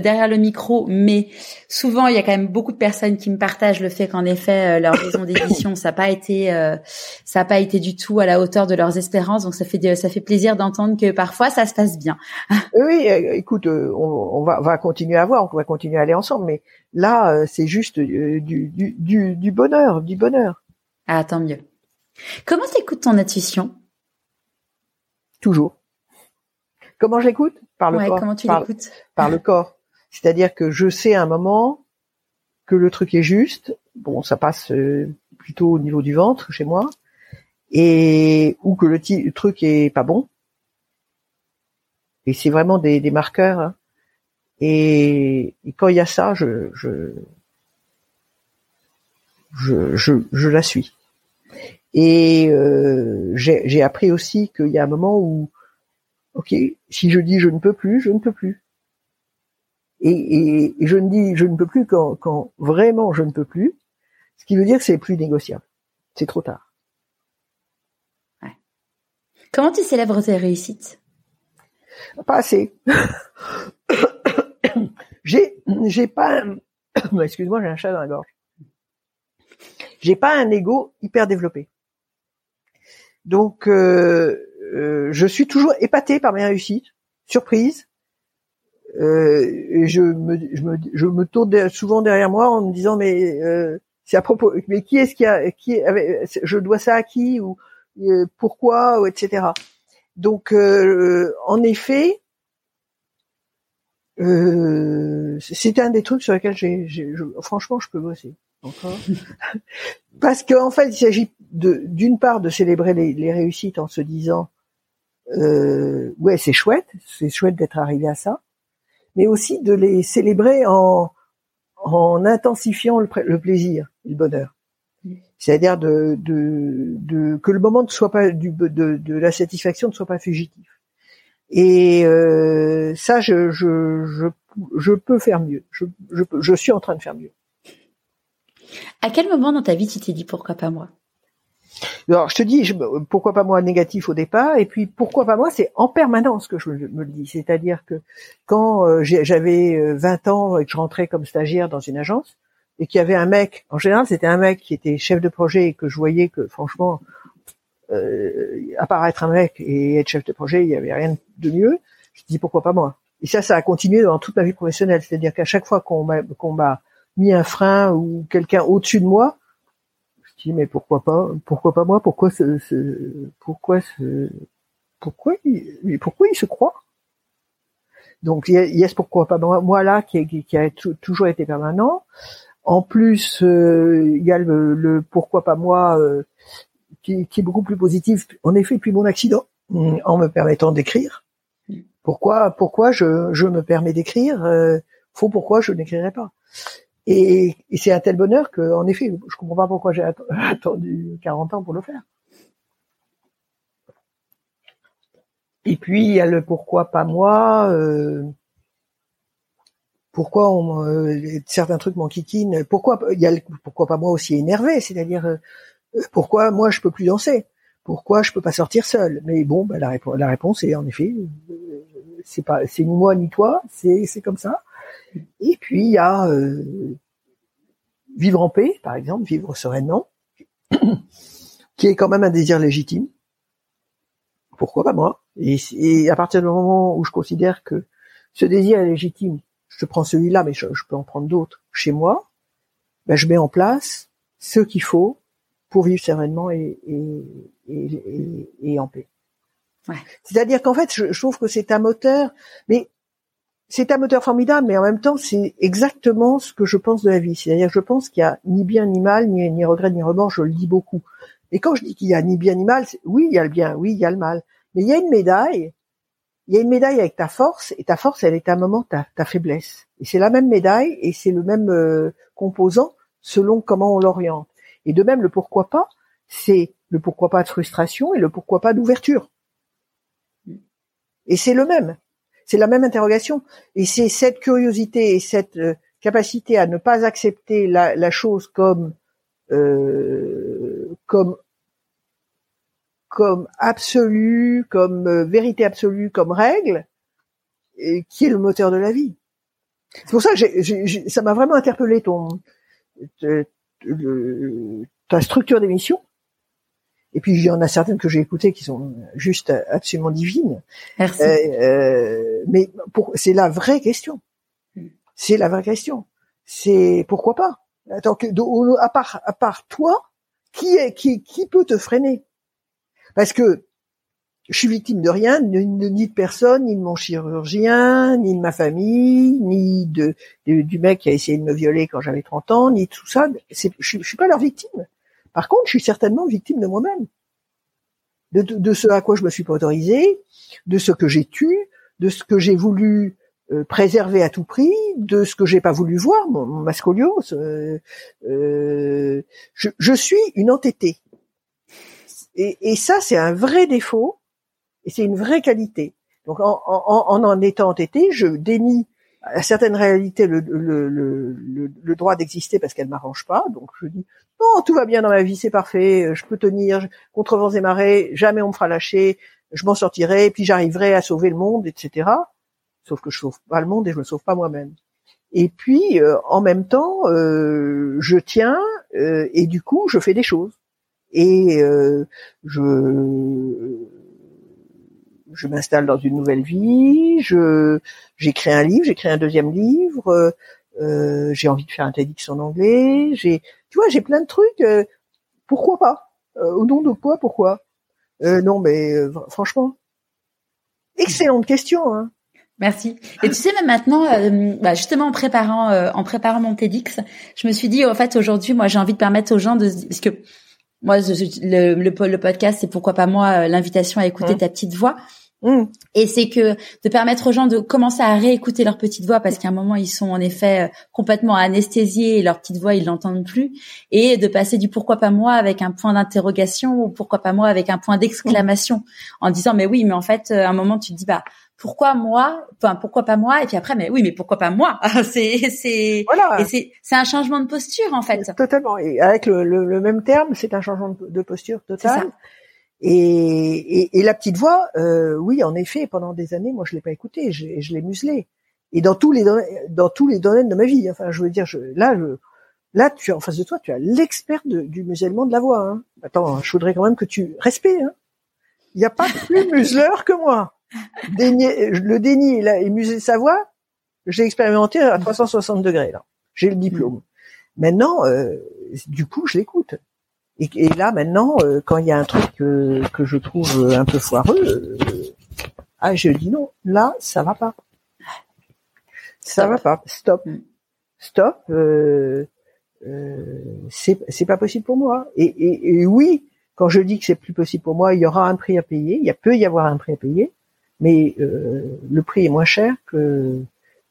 derrière le micro, mais souvent il y a quand même beaucoup de personnes qui me partagent le fait qu'en effet euh, leur maison d'édition ça n'a pas été euh, ça a pas été du tout à la hauteur de leurs espérances. Donc ça fait ça fait plaisir d'entendre que parfois ça se passe bien. oui, écoute, on, on, va, va continuer à voir, on va continuer à aller ensemble, mais là c'est juste du, du, du, du bonheur, du bonheur. Ah tant mieux. Comment t'écoutes ton intuition? Toujours. Comment j'écoute? Par le corps. Comment tu par, l'écoutes? Par le corps. C'est-à-dire que je sais à un moment que le truc est juste. Bon, ça passe euh, plutôt au niveau du ventre chez moi, et ou que le, truc est pas bon. Et c'est vraiment des, des marqueurs. Hein. Et, quand il y a ça, je je, je, je, je la suis. Et euh, j'ai appris aussi qu'il y a un moment où, ok, si je dis je ne peux plus, je ne peux plus. Et, et, et je ne dis je ne peux plus quand, quand vraiment je ne peux plus, ce qui veut dire que c'est plus négociable. C'est trop tard. Ouais. Comment tu célèbres tes réussites? Pas assez. j'ai j'ai pas excuse-moi j'ai un chat dans la gorge. J'ai pas un ego hyper développé. Donc, euh, euh, je suis toujours épatée par mes réussites, surprise. Euh, et je me, je me, je me tourne souvent derrière moi en me disant mais c'est à propos, mais qui est-ce qui a, qui je dois ça à qui ou pourquoi ou etc. Donc, en effet, c'est un des trucs sur lesquels j'ai, franchement, je peux bosser Parce qu'en fait, il s'agit d'une part de célébrer les, réussites en se disant euh, ouais c'est chouette, c'est chouette d'être arrivé à ça, mais aussi de les célébrer en en intensifiant le, plaisir, le bonheur. C'est-à-dire de, de, de, que le moment ne soit pas du, de, de la satisfaction ne soit pas fugitif. Et euh, ça, je, je, je, je peux faire mieux. Je, je, je suis en train de faire mieux. À quel moment dans ta vie tu t'es dit pourquoi pas moi? Alors, je te dis, pourquoi pas moi négatif au départ, et puis pourquoi pas moi, c'est en permanence que je me, le dis. C'est-à-dire que quand euh, j'avais 20 euh, ans et que je rentrais comme stagiaire dans une agence, et qu'il y avait un mec, en général c'était un mec qui était chef de projet et que je voyais que franchement, euh, part être un mec et être chef de projet, il y avait rien de mieux. Je dis pourquoi pas moi? Et ça, ça a continué dans toute ma vie professionnelle. C'est-à-dire qu'à chaque fois qu'on m'a mis un frein ou quelqu'un au-dessus de moi, je dis mais pourquoi pas, pourquoi pas moi, pourquoi ce, ce pourquoi ce, pourquoi il, pourquoi il se croit? Donc il y a, ce pourquoi pas moi, là qui, qui, a toujours été permanent. En plus, euh, il y a le, pourquoi pas moi euh, qui, est beaucoup plus positif. En effet, depuis mon accident, en me permettant d'écrire. Pourquoi, pourquoi je, je me permets d'écrire euh, Faut pourquoi je n'écrirai pas. Et, c'est un tel bonheur que, en effet, je comprends pas pourquoi j'ai attendu 40 ans pour le faire. Et puis il y a le pourquoi pas moi. Euh, pourquoi on, euh, certains trucs m'enquiquinent. Pourquoi il y a le, pourquoi pas moi aussi énervé, c'est-à-dire euh, pourquoi moi je peux plus danser. Pourquoi je peux pas sortir seul Mais bon, bah, la, réponse, la réponse est en effet, c'est pas, c'est ni moi ni toi, c'est comme ça. Et puis il y a euh, vivre en paix, par exemple, vivre sereinement, qui est quand même un désir légitime. Pourquoi pas moi? Et, et, à partir du moment où je considère que ce désir est légitime, je prends celui-là, mais je, peux en prendre d'autres chez moi, ben je mets en place ce qu'il faut pour vivre sereinement et, et, et, et en paix. Ouais. C'est-à-dire qu'en fait, je, je, trouve que c'est un moteur, mais c'est un moteur formidable, mais en même temps, c'est exactement ce que je pense de la vie. C'est-à-dire je pense qu'il y a ni bien ni mal, ni, regret ni remords, je le dis beaucoup. Et quand je dis qu'il y a ni bien ni mal, oui, il y a le bien, oui, il y a le mal. Mais il y a une médaille, il y a une médaille avec ta force, et ta force, elle est à un moment ta, ta faiblesse. Et c'est la même médaille, et c'est le même euh, composant selon comment on l'oriente. Et de même, le pourquoi pas, c'est le pourquoi pas de frustration et le pourquoi pas d'ouverture. Et c'est le même. C'est la même interrogation. Et c'est cette curiosité et cette euh, capacité à ne pas accepter la, chose comme euh, comme comme absolue, comme euh, vérité absolue, comme règle, qui est le moteur de la vie. C'est pour ça que ça m'a vraiment interpellé ton ta structure d'émission et puis il y en a certaines que j'ai écoutées qui sont juste absolument divines. Merci. Euh, euh mais c'est la vraie question. Hmm. C'est la vraie question. C'est pourquoi pas? Attends, que, à part à part toi, qui est qui qui peut te freiner? Parce que je suis victime de rien, ni de personne, ni de mon chirurgien, ni de ma famille, ni de, du mec qui a essayé de me violer quand j'avais 30 ans, ni de tout ça. Je, je suis pas leur victime. Par contre, je suis certainement victime de moi-même, de, ce à quoi je me suis pas autorisé, de ce que j'ai tué, de ce que j'ai voulu euh, préserver à tout prix, de ce que j'ai pas voulu voir, mon, scoliose. Euh, euh, je, suis une entêtée. Et, ça, c'est un vrai défaut et c'est une vraie qualité. Donc, en en, en, étant entêtée, je dénie à certaines réalités le, droit d'exister parce qu'elles m'arrangent pas. Donc, je dis non, tout va bien dans ma vie, c'est parfait, euh, je peux tenir contre vents et marées, jamais on me fera lâcher, je m'en sortirai, puis j'arriverai à sauver le monde, etc. Sauf que je sauve pas le monde et je me sauve pas moi-même. Et puis, euh, en même temps, euh, je tiens et du coup, je fais des choses. Et je je m'installe dans une nouvelle vie, je j'écris un livre, j'écris un deuxième livre, j'ai envie de faire un TEDx en anglais, j'ai tu vois, j'ai plein de trucs. Euh, pourquoi pas? Euh, Au nom de quoi Pourquoi? Euh, Non, mais franchement, excellente question. Hein. Merci. Et tu sais même maintenant, bah, justement en préparant en préparant mon TEDx, je me suis dit en fait aujourd'hui, moi j'ai envie de permettre aux gens de parce que moi le, le, podcast c'est pourquoi pas moi l'invitation à écouter mmh. ta petite voix. Mmh. Et c'est que de permettre aux gens de commencer à réécouter leur petite voix parce qu'à un moment ils sont en effet euh, complètement anesthésiés et leur petite voix ils l'entendent plus et de passer du pourquoi pas moi avec un point d'interrogation ou pourquoi pas moi avec un point d'exclamation en disant mais oui mais en fait euh, à un moment tu te dis bah pourquoi moi Enfin, pourquoi pas moi? Et puis après, mais oui, mais pourquoi pas moi? C'est c'est voilà. c'est c'est un changement de posture en fait. Totalement. Et avec le, le, même terme, c'est un changement de posture total. Et, et, et, la petite voix, euh, oui, en effet, pendant des années, moi, je l'ai pas écoutée, je, je l'ai muselée. Et dans tous les dans tous les domaines de ma vie. Enfin, je veux dire, je, là, je, là, tu en face de toi, tu as l'expert du musellement de la voix. Hein. Attends, je voudrais quand même que tu respectes. Hein. Il n'y a pas plus museleur que moi. le déni et, sa voix, j'ai expérimenté à 360 degrés. Là, j'ai le diplôme. Maintenant, euh, du coup, je l'écoute. Et, et, là, maintenant, euh, quand il y a un truc que, que je trouve un peu foireux, euh, ah, je dis non. Là, ça va pas. Ça va pas. Stop. Mm. Stop. Euh, euh, c'est pas possible pour moi. Et, et, et, oui, quand je dis que c'est plus possible pour moi, il y aura un prix à payer. Il y a peut y avoir un prix à payer, mais euh, le prix est moins cher que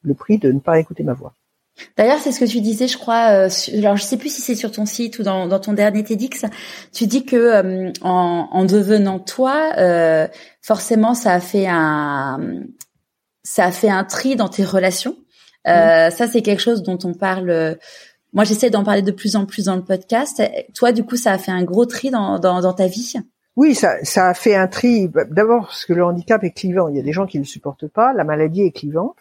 le prix de ne pas écouter ma voix. D'ailleurs, c'est ce que tu disais, je crois. Euh, alors, je sais plus si c'est sur ton site ou dans, dans ton dernier TEDx. Tu dis que euh, en, en, devenant toi, euh, forcément, ça a fait un, ça a fait un tri dans tes relations. Euh, Ça, c'est quelque chose dont on parle moi, j'essaie d'en parler de plus en plus dans le podcast. Toi, du coup, ça a fait un gros tri dans, dans, dans ta vie? Oui, ça, ça a fait un tri. D'abord, parce que le handicap est clivant. Il y a des gens qui ne le supportent pas. La maladie est clivante.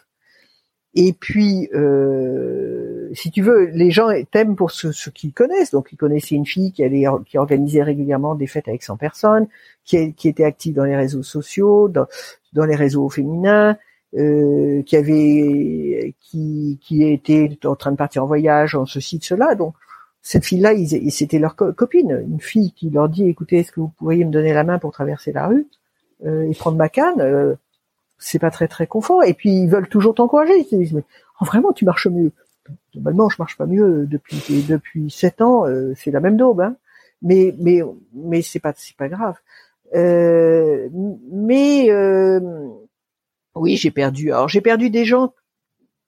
Et puis, euh, si tu veux, les gens t'aiment pour ce, ce qu'ils connaissent. Donc, ils connaissaient une fille qui allait, qui organisait régulièrement des fêtes avec 100 personnes, qui, était active dans les réseaux sociaux, dans, dans les réseaux féminins, euh, qui avait qui qui était en train de partir en voyage en ceci de cela donc cette fille-là c'était leur copine une fille qui leur dit écoutez est-ce que vous pourriez me donner la main pour traverser la rue euh, et prendre ma canne euh, c'est pas très très confort et puis ils veulent toujours t'encourager ils te disent mais oh, vraiment tu marches mieux normalement je marche pas mieux depuis depuis sept ans euh, c'est la même daube hein mais mais mais c'est pas c'est pas grave euh, mais oui, j'ai perdu. Alors j'ai perdu des gens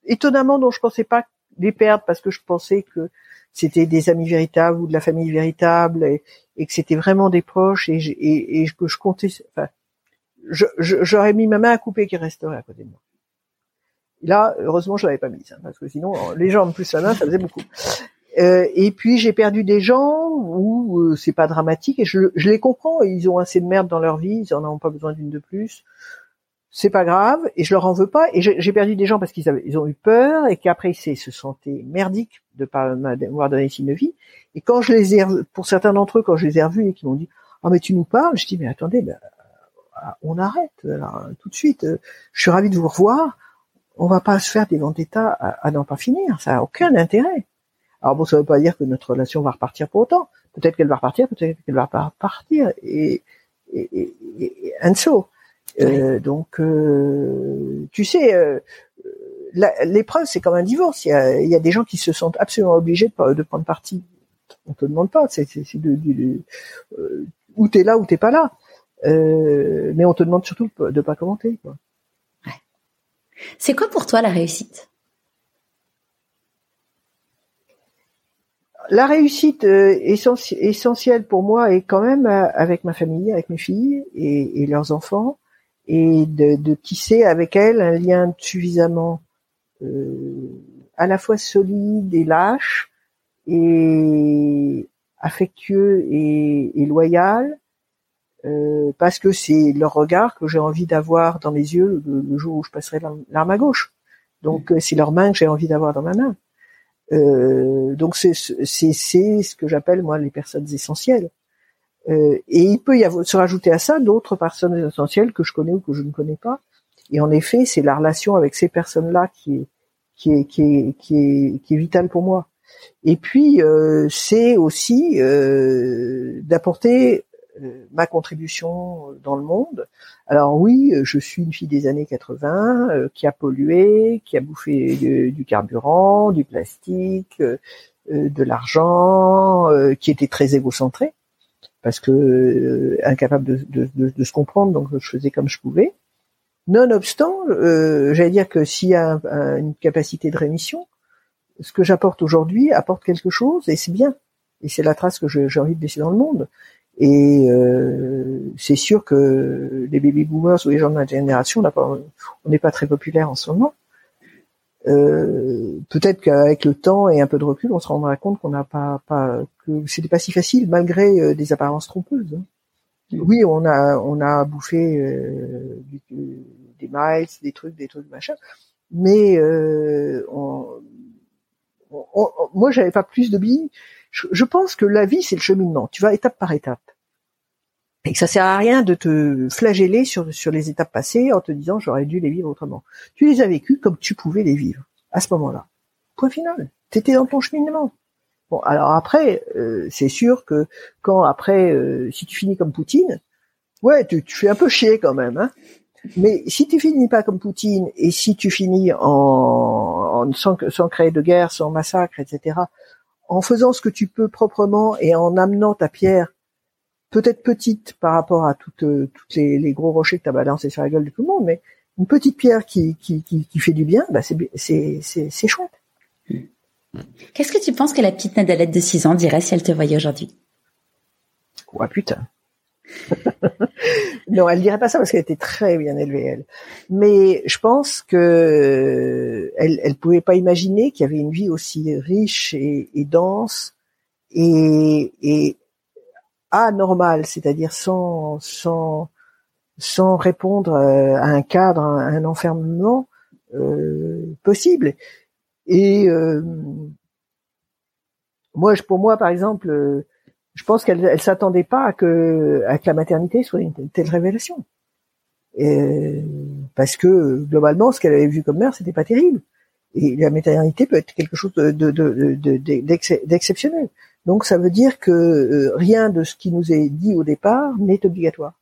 étonnamment dont je pensais pas les perdre parce que je pensais que c'était des amis véritables ou de la famille véritable et, que c'était vraiment des proches et, que je comptais. Enfin, j'aurais mis ma main à couper qui resterait à côté de moi. là, heureusement, je l'avais pas mise hein, parce que sinon, les gens en plus la main, ça faisait beaucoup. Euh, et puis j'ai perdu des gens où euh, c'est pas dramatique et je, je les comprends. Ils ont assez de merde dans leur vie, ils en ont pas besoin d'une de plus c'est pas grave et je leur en veux pas et j'ai perdu des gens parce qu'ils ils ont eu peur et qu'après ils se sentaient merdiques de pas m'avoir donné signe de vie et quand je les ai pour certains d'entre eux quand je les ai revus et qu'ils m'ont dit ah mais tu nous parles je dis mais attendez ben, on arrête tout de suite je suis ravi de vous revoir on va pas se faire des vendettas à, à n'en pas finir ça a aucun intérêt alors bon ça veut pas dire que notre relation va repartir pour autant peut-être qu'elle va repartir peut-être qu'elle va pas repartir et et, et, et and so euh, donc, euh, tu sais, euh, l'épreuve, c'est comme un divorce. Il y, a, il y, a, des gens qui se sentent absolument obligés de, de prendre parti. On te demande pas. C'est de, de, de euh, où t'es là ou t'es pas là. Euh, mais on te demande surtout de pas commenter. Quoi. Ouais. C'est quoi pour toi la réussite? La réussite essentielle pour moi est quand même avec ma famille, avec mes filles et, et leurs enfants, et de, de, tisser avec elle un lien suffisamment euh, à la fois solide et lâche et affectueux et, et loyal euh, parce que c'est leur regard que j'ai envie d'avoir dans mes yeux le, jour où je passerai l'arme à gauche. Donc mmh. c'est leur main que j'ai envie d'avoir dans ma main. Euh, donc c'est c'est ce que j'appelle moi les personnes essentielles. Euh, et il peut y avoir, se rajouter à ça d'autres personnes essentielles que je connais ou que je ne connais pas. Et en effet, c'est la relation avec ces personnes-là qui est, qui est, qui est, qui est, qui est vitale pour moi. Et puis, euh, c'est aussi euh, d'apporter euh, ma contribution dans le monde. Alors oui, je suis une fille des années 80 euh, qui a pollué, qui a bouffé du carburant, du plastique, de l'argent, qui était très égocentrée parce que euh, incapable de, de, de, se comprendre, donc je faisais comme je pouvais. Nonobstant, euh, j'allais dire que s'il y a une capacité de rémission, ce que j'apporte aujourd'hui apporte quelque chose et c'est bien. Et c'est la trace que j'ai envie de laisser dans le monde. Et c'est sûr que les baby boomers ou les gens de notre génération, on n'est pas très populaire en ce moment. Euh, peut-être qu'avec le temps et un peu de recul, on se rendra compte qu'on n'a pas, pas que c'était pas si facile malgré euh, des apparences trompeuses. Hein. Oui, on a on a bouffé euh, des miles, des trucs, des trucs machin, mais on, on, moi j'avais pas plus de billes. Je, pense que la vie c'est le cheminement. Tu vas étape par étape et que ça sert à rien de te flageller sur, sur les étapes passées en te disant j'aurais dû les vivre autrement. Tu les as vécues comme tu pouvais les vivre à ce moment-là. Point final. T'étais dans ton cheminement. Bon, alors après, euh, c'est sûr que quand après, euh, si tu finis comme Poutine, ouais, tu, tu fais un peu chier quand même. Hein Mais si tu finis pas comme Poutine et si tu finis en, en sans, sans créer de guerre, sans massacre, etc., en faisant ce que tu peux proprement et en amenant ta pierre peut-être petite par rapport à toutes, euh, toutes les, les, gros rochers que tu as balancés sur la gueule de tout le monde, mais une petite pierre qui, qui, qui, qui fait du bien, bah c'est, c'est, c'est, c'est chouette. Qu'est-ce que tu penses que la petite Nadalette de 6 ans dirait si elle te voyait aujourd'hui? Ouais, putain. non, elle dirait pas ça parce qu'elle était très bien élevée, elle. Mais je pense que elle, elle pouvait pas imaginer qu'il y avait une vie aussi riche et, et dense et, et, anormal, c'est-à-dire sans sans sans répondre euh, à un cadre, à un enfermement euh, possible. Et euh, moi, pour moi, par exemple, je pense qu'elle elle s'attendait pas à que, la maternité soit une telle révélation. Parce que globalement, ce qu'elle avait vu comme mère, c'était pas terrible. Et la maternité peut être quelque chose de, d'exceptionnel. Donc ça veut dire que euh, rien de ce qui nous est dit au départ n'est obligatoire.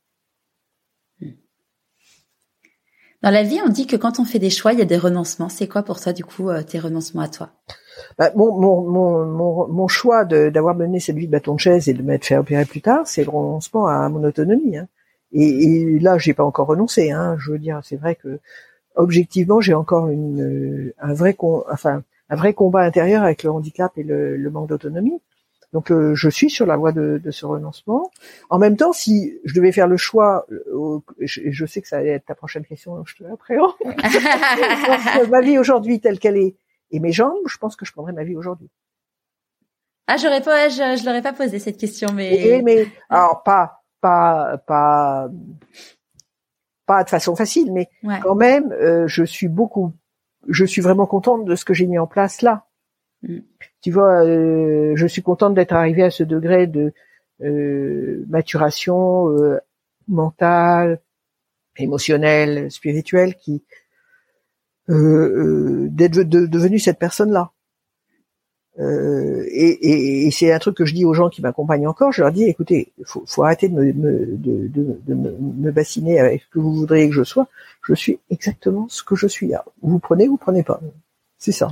Dans la vie, on dit que quand on fait des choix, il y a des renoncements. C'est quoi pour toi, du coup, euh, tes renoncements à toi? Bah, mon, mon, mon, mon, choix d'avoir mené cette vie de bâton de chaise et de m'être fait opérer plus tard, c'est le renoncement à mon autonomie. Hein. Et, et, là, j'ai pas encore renoncé. Hein. Je veux dire, c'est vrai que objectivement, j'ai encore une, euh, un vrai, enfin, un vrai combat intérieur avec le handicap et le, le manque d'autonomie. Donc euh, je suis sur la voie de, de, ce renoncement. En même temps, si je devais faire le choix, euh, je, je, sais que ça allait être ta prochaine question, je te l'appréhende. ma vie aujourd'hui telle qu'elle est et mes jambes, je pense que je prendrais ma vie aujourd'hui. Ah, j'aurais pas, je, je l'aurais pas posé cette question, mais. mais alors pas, pas, pas, pas de façon facile, mais quand même, euh, je suis beaucoup, je suis vraiment contente de ce que j'ai mis en place là. Mm. Tu vois, euh, je suis contente d'être arrivée à ce degré de euh, maturation euh, mentale, émotionnelle, spirituelle, qui d'être de, devenue cette personne-là. et, et, c'est un truc que je dis aux gens qui m'accompagnent encore. Je leur dis, écoutez, faut, faut arrêter de me, de, de, de me, bassiner avec ce que vous voudriez que je sois. Je suis exactement ce que je suis là. Vous prenez, vous prenez pas. C'est ça.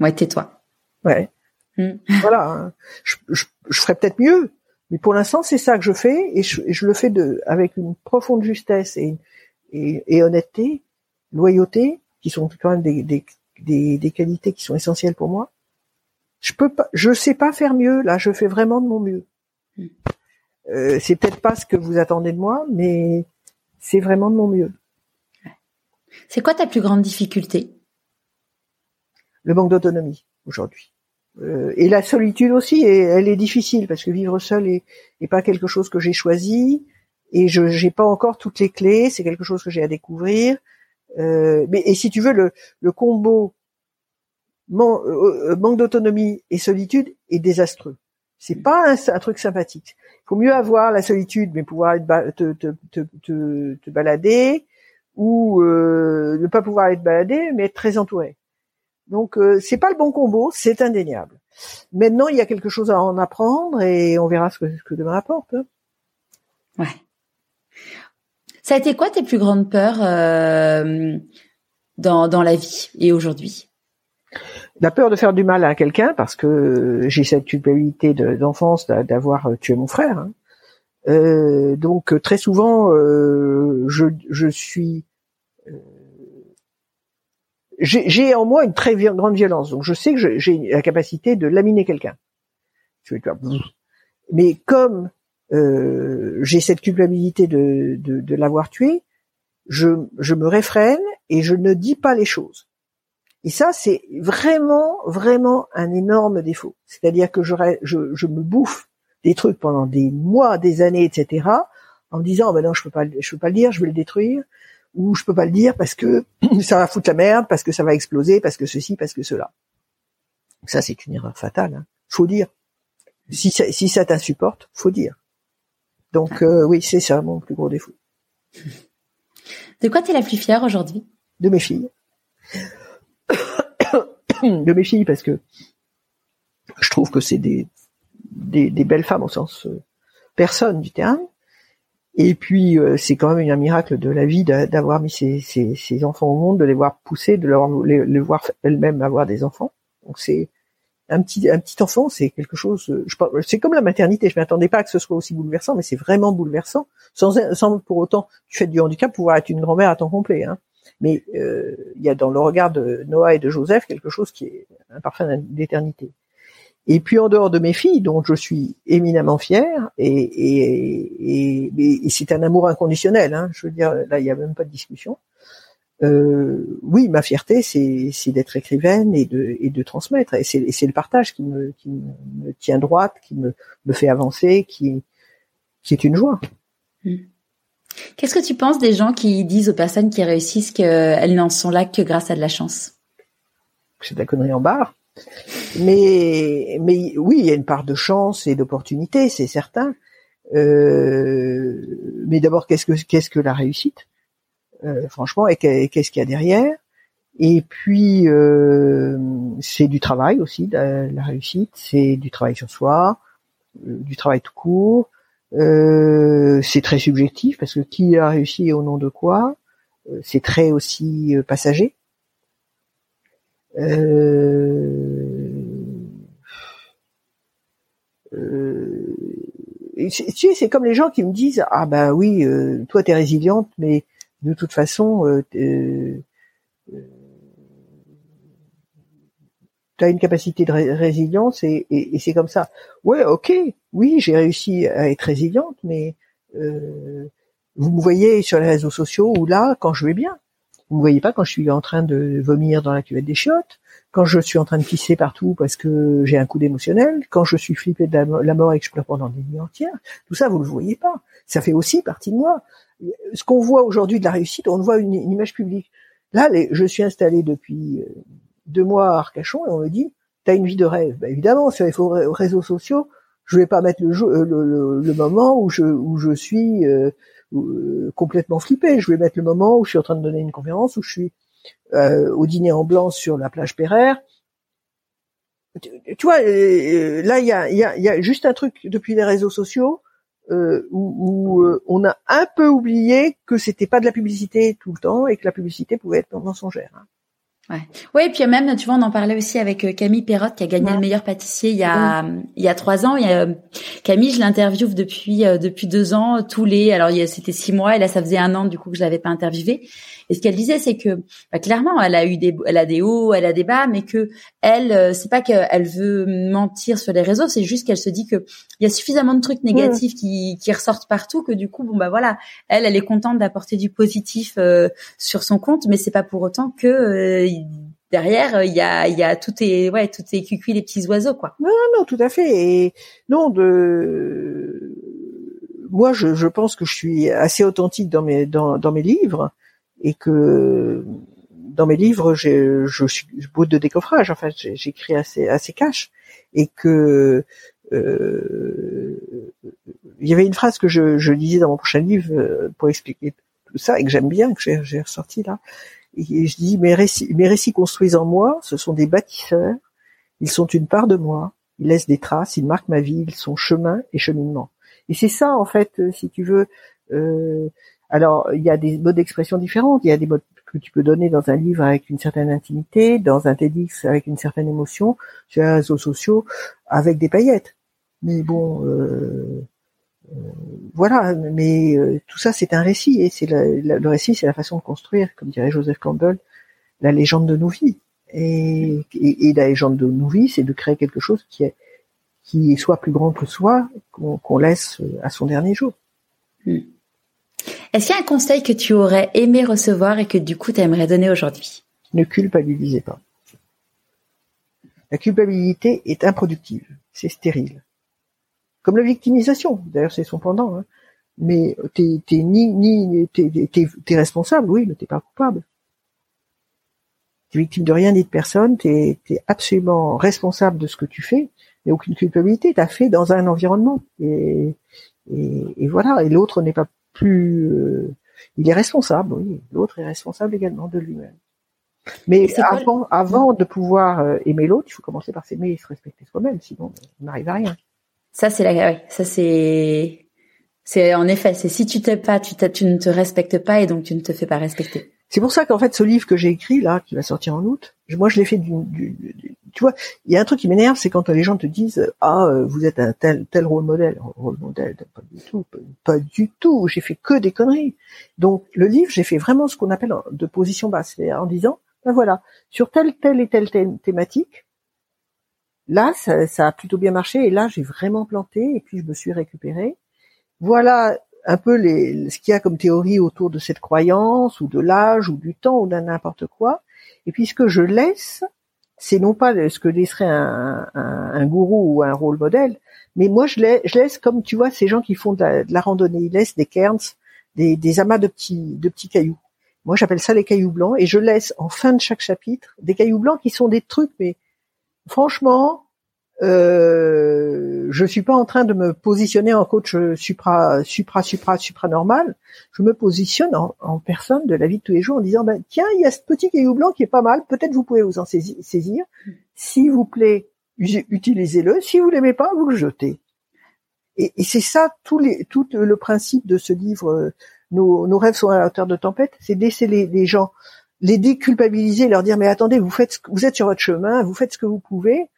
Ouais, tais-toi. Ouais. Hmm. Voilà. Hein. Je, je, je ferais peut-être mieux, mais pour l'instant, c'est ça que je fais et je, je, le fais de avec une profonde justesse et, et, et, honnêteté, loyauté, qui sont quand même des, des, des, des, qualités qui sont essentielles pour moi. Je peux pas, je sais pas faire mieux. Là, je fais vraiment de mon mieux. Hmm. Euh, c'est peut-être pas ce que vous attendez de moi, mais c'est vraiment de mon mieux. C'est quoi ta plus grande difficulté? Le manque d'autonomie aujourd'hui. Euh, et la solitude aussi, et elle est difficile parce que vivre seul est, pas quelque chose que j'ai choisi et je j'ai pas encore toutes les clés. C'est quelque chose que j'ai à découvrir. Euh, mais et si tu veux le, le combo euh, manque d'autonomie et solitude est désastreux. C'est pas un, truc sympathique. Il faut mieux avoir la solitude, mais pouvoir te, te, te, te, balader, ou ne pas pouvoir être baladé, mais être très entouré. Donc euh, c'est pas le bon combo, c'est indéniable. Maintenant, il y a quelque chose à en apprendre et on verra ce que, demain apporte. Hein. Ouais. Ça a été quoi tes plus grandes peurs euh, dans, dans la vie et aujourd'hui? La peur de faire du mal à quelqu'un parce que j'ai cette culpabilité d'enfance d'avoir tué mon frère. Hein. Euh, donc très souvent, euh, je, je suis j'ai en moi une très grande violence, donc je sais que j'ai la capacité de laminer quelqu'un. Mais comme euh, j'ai cette culpabilité de, de, de l'avoir tué, je, je me réfrène et je ne dis pas les choses. Et ça, c'est vraiment, vraiment un énorme défaut. C'est-à-dire que je, je, je, me bouffe des trucs pendant des mois, des années, etc., en me disant, oh ben non, je peux pas, je peux pas le dire, je vais le détruire, ou je peux pas le dire parce que ça va foutre la merde, parce que ça va exploser, parce que ceci, parce que cela. Ça, c'est une erreur fatale. Hein. Faut dire. Si ça, si ça t'insupporte, faut dire. Donc euh, oui, c'est ça mon plus gros défaut. De quoi t'es la plus fière aujourd'hui? De mes filles. de mes filles parce que je trouve que c'est des, des, belles femmes au sens euh, personne du terme. Et puis euh, c'est quand même un miracle de la vie d'avoir mis ces, ces, enfants au monde, de les voir pousser, de les, les voir elles-mêmes avoir des enfants. Donc c'est un petit un petit enfant, c'est quelque chose. Euh, c'est comme la maternité. Je m'attendais pas que ce soit aussi bouleversant, mais c'est vraiment bouleversant. Sans sans pour autant du fait du handicap pouvoir être une grand-mère à temps complet. Hein. Mais euh, il y a dans le regard de Noah et de Joseph quelque chose qui est un parfum d'éternité. Et puis en dehors de mes filles, dont je suis éminemment fière, et, et, et, et c'est un amour inconditionnel. Hein, je veux dire, là il n'y a même pas de discussion. Euh, oui, ma fierté, c'est d'être écrivaine et de, et de transmettre. Et c'est le partage qui me, qui me tient droite, qui me, me fait avancer, qui, qui est une joie. Hmm. Qu'est-ce que tu penses des gens qui disent aux personnes qui réussissent qu'elles n'en sont là que grâce à de la chance? C'est de la connerie en barre. Mais, mais oui, il y a une part de chance et d'opportunité, c'est certain. Euh, mais d'abord, qu'est-ce que qu'est-ce que la réussite? Franchement, et qu'est-ce qu'il y a derrière? Et puis, euh, c'est du travail aussi, la, réussite, c'est du travail sur soi, euh, du travail tout court. c'est très subjectif parce que qui a réussi au nom de quoi, c'est très aussi passager. tu sais, c'est comme les gens qui me disent ah bah oui, toi t'es résiliente, mais de toute façon, euh, euh, tu as une capacité de résilience et, c'est comme ça. Ouais, ok, oui, j'ai réussi à être résiliente, mais euh, vous me voyez sur les réseaux sociaux ou là quand je vais bien. Vous me voyez pas quand je suis en train de vomir dans la cuvette des chiottes, quand je suis en train de pisser partout parce que j'ai un coup d'émotionnel, quand je suis flippé de la, mort et que je pleure pendant des nuits entières. Tout ça, vous le voyez pas. Ça fait aussi partie de moi ce qu'on voit aujourd'hui de la réussite, on voit une, image publique. Là, je suis installé depuis euh, deux mois à Arcachon et on me dit, t'as une vie de rêve. Ben, évidemment, sur les réseaux sociaux, je vais pas mettre euh, le, le, moment où je, où je suis euh, complètement flippé. Je vais mettre le moment où je suis en train de donner une conférence, où je suis au dîner en blanc sur la plage Pereire. Tu, vois, là, il y a, y, a, y a juste un truc depuis les réseaux sociaux euh, où, euh, on a un peu oublié que c'était pas de la publicité tout le temps et que la publicité pouvait être mensongère. Hein. Ouais. Ouais, et puis même, tu vois, on en parlait aussi avec euh, Camille Perrotte qui a gagné le meilleur pâtissier il y a il y a trois ans. Il y a, Camille, je l'interviewe depuis depuis deux ans, tous les. Alors c'était six mois et là ça faisait un an du coup que je l'avais pas interviewé. Et ce qu'elle disait, c'est que bah, clairement, elle a eu des, elle a des hauts, elle a des bas, mais que elle, euh, c'est pas qu'elle veut mentir sur les réseaux, c'est juste qu'elle se dit que il y a suffisamment de trucs négatifs qui, qui ressortent partout que du coup, bon bah voilà, elle, elle est contente d'apporter du positif euh, sur son compte, mais c'est pas pour autant que euh, derrière il y a il y a tout est ouais tout est cucuit les petits oiseaux quoi. Non non tout à fait. Et non de moi je, je pense que je suis assez authentique dans mes dans, dans mes livres et que dans mes livres, je, je suis bout de décoffrage. En fait, j'écris assez assez cash et que euh, il y avait une phrase que je, je lisais dans mon prochain livre euh, pour expliquer tout ça et que j'aime bien que j'ai ressorti là. Et je dis mes récits, mes récits construisent en moi, ce sont des bâtisseurs. Ils sont une part de moi. Ils laissent des traces, ils marquent ma vie, ils sont chemin et cheminement. Et c'est ça en fait, si tu veux. Euh, alors, il y a des modes d'expression différentes. Il y a des modes que tu peux donner dans un livre avec une certaine intimité, dans un TEDx avec une certaine émotion, sur les réseaux sociaux avec des paillettes. Mais bon, euh, euh, voilà. Mais euh, tout ça, c'est un récit et c'est le récit, c'est la façon de construire, comme dirait Joseph Campbell, la légende de nos vies. Et, la légende de nos vies, c'est de créer quelque chose qui est qui soit plus grand que soi, qu'on laisse à son dernier jour. Hmm. Est-ce qu'il y a un conseil que tu aurais aimé recevoir et que du coup tu aimerais donner aujourd'hui? Ne culpabilisez pas. La culpabilité est improductive, c'est stérile. Comme la victimisation, d'ailleurs c'est son pendant. Hein. Mais t'es ni ni t'es responsable, oui, mais t'es pas coupable. T'es victime de rien ni de personne, t'es es absolument responsable de ce que tu fais, mais aucune culpabilité. T'as fait dans un environnement et, voilà. Et l'autre n'est pas plus, euh, il est responsable, oui. L'autre est responsable également de lui-même. Mais avant, avant de pouvoir euh, aimer l'autre, il faut commencer par s'aimer et se respecter soi-même, sinon on n'arrive à rien. Ça c'est la, ça c'est, c'est en effet, c'est si tu t'aimes pas, tu, tu ne te respectes pas et donc tu ne te fais pas respecter. C'est pour ça qu'en fait, ce livre que j'ai écrit là, qui va sortir en août, moi je l'ai fait du, du, tu vois, il y a un truc qui m'énerve, c'est quand les gens te disent ah euh, vous êtes un tel tel rôle modèle, rôle modèle, pas du tout, pas, du tout. J'ai fait que des conneries. Donc le livre, j'ai fait vraiment ce qu'on appelle de position basse, en disant ben voilà, sur telle telle et telle, thématique, là ça, ça a plutôt bien marché et là j'ai vraiment planté et puis je me suis récupéré. Voilà un peu les, ce qu'il y a comme théorie autour de cette croyance ou de l'âge ou du temps ou d'un n'importe quoi. Et puis ce que je laisse, c'est non pas ce que laisserait un, un, gourou ou un rôle modèle, mais moi je laisse, je laisse comme tu vois ces gens qui font de la, randonnée, ils laissent des cairns, des, des amas de petits, de petits cailloux. Moi j'appelle ça les cailloux blancs et je laisse en fin de chaque chapitre des cailloux blancs qui sont des trucs, mais franchement, euh, je suis pas en train de me positionner en coach supra, supra, supra, supra normal. Je me positionne en, personne de la vie de tous les jours en disant, ben, tiens, il y a ce petit caillou blanc qui est pas mal. Peut-être vous pouvez vous en saisir. S'il vous plaît, utilisez-le. Si vous l'aimez pas, vous le jetez. Et, c'est ça tout, les, tout le principe de ce livre. Euh, nos, rêves sont à la hauteur de tempête. C'est d'essayer les, les gens, les déculpabiliser, leur dire mais attendez, vous faites, vous êtes sur votre chemin, vous faites ce que vous pouvez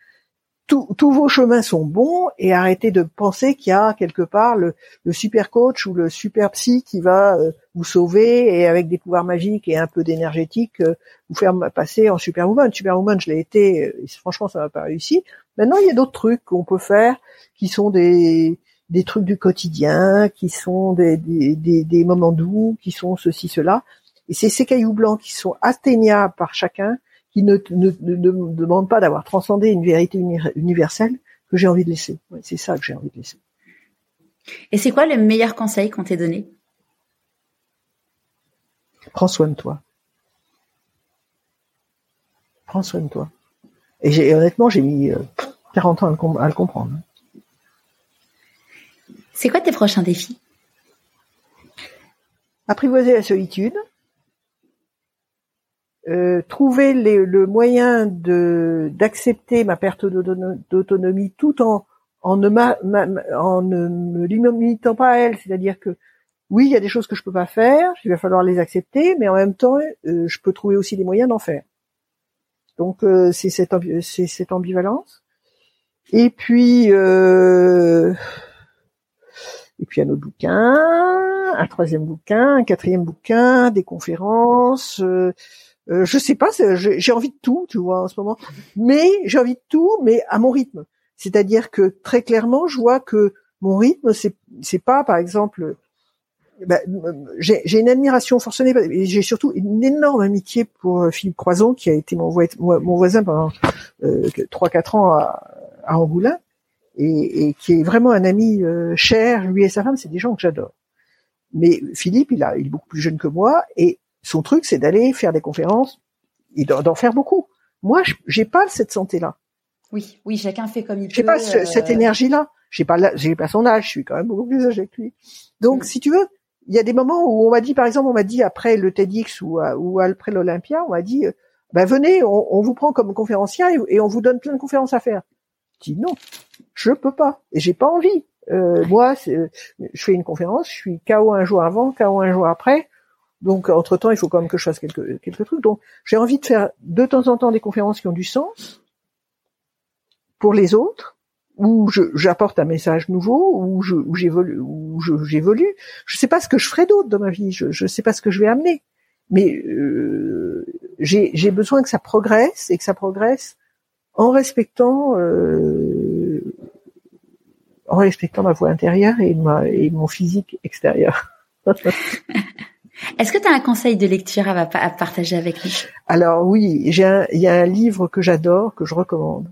tous vos chemins sont bons et arrêtez de penser qu'il y a quelque part le, super coach ou le super psy qui va euh, vous sauver et avec des pouvoirs magiques et un peu d'énergétique euh, vous faire passer en superwoman. Superwoman, je l'ai été, euh, franchement, ça m'a pas réussi. Maintenant, il y a d'autres trucs qu'on peut faire qui sont des trucs du quotidien, qui sont des, des moments doux, qui sont ceci, cela. Et c'est ces cailloux blancs qui sont atteignables par chacun qui ne, ne, demande pas d'avoir transcendé une vérité universelle que j'ai envie de laisser. c'est ça que j'ai envie de laisser. Et c'est quoi le meilleur conseil qu'on t'ait donné Prends soin de toi. Prends soin de toi. Et, honnêtement, j'ai mis 40 euh, ans à le, comprendre. C'est quoi tes prochains défis? Apprivoiser la solitude, euh, trouver le moyen de d'accepter ma perte d'autonomie tout en en ne, ma, en ne me limitant pas à elle, c'est-à-dire que oui, il y a des choses que je peux pas faire, il va falloir les accepter, mais en même temps, euh, je peux trouver aussi des moyens d'en faire. Donc euh, c'est cette cette ambivalence. Et puis euh, et puis un autre bouquin, un troisième bouquin, un quatrième bouquin, des conférences. Euh, je sais pas, j'ai envie de tout, tu vois, en ce moment. Mais j'ai envie de tout, mais à mon rythme. C'est-à-dire que très clairement, je vois que mon rythme, c'est c'est pas, par exemple, ben, j'ai une admiration forcenée, et j'ai surtout une énorme amitié pour euh, Philippe Croison, qui a été mon, voisin pendant euh, trois 4 ans à, à Angoulin, et, et, qui est vraiment un ami euh, cher. Lui et sa femme, c'est des gens que j'adore. Mais Philippe, il, a, il est beaucoup plus jeune que moi, et son truc, c'est d'aller faire des conférences et d'en faire beaucoup. Moi, j'ai pas cette santé-là. Oui, oui, chacun fait comme il peut. J'ai pas cette euh, énergie-là. J'ai pas, j'ai pas son âge. Je suis quand même beaucoup plus âgé que lui. Donc, mm. si tu veux, il y a des moments où on m'a dit, par exemple, on m'a dit après le TEDx ou, euh, ou après l'Olympia, on m'a dit, ben venez, on, vous prend comme conférencier et, on vous donne plein de conférences à faire. Je dis non, je peux pas et j'ai pas envie. Euh, moi, je fais une conférence, je suis KO un jour avant, KO un jour après. Donc, entre temps, il faut quand même que je fasse quelques, quelques trucs. Donc, j'ai envie de faire de temps en temps des conférences qui ont du sens pour les autres, où j'apporte un message nouveau, où j'évolue, où j'évolue. Je, ne sais pas ce que je ferai d'autre dans ma vie. Je, ne sais pas ce que je vais amener. Mais euh, j'ai besoin que ça progresse et que ça progresse en respectant euh, en respectant ma voix intérieure et, ma, et mon physique extérieur. Est-ce que tu as un conseil de lecture à, partager avec nous? Alors oui, il y a un livre que j'adore, que je recommande,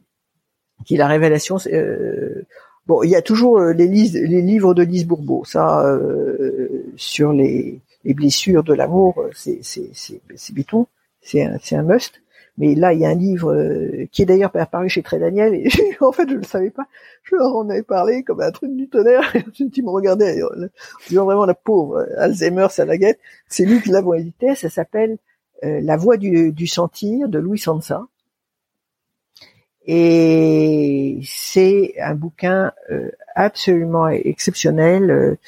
qui est La Révélation. Euh, bon, il y a toujours euh, les, livres de Lise Bourbeau, ça, euh, sur les, les, blessures de l'amour, c'est béton, c'est un, un must. Mais là, il y a un livre euh, qui est d'ailleurs apparu chez Très Daniel, et en fait, je ne le savais pas. Je leur en avais parlé comme un truc du tonnerre, et ils me regardaient, en disant vraiment la pauvre Alzheimer, ça la guette. C'est lui qui l'a édité, ça s'appelle euh, La voix du, du, sentir de Louis Sansa. Et c'est un bouquin euh, absolument exceptionnel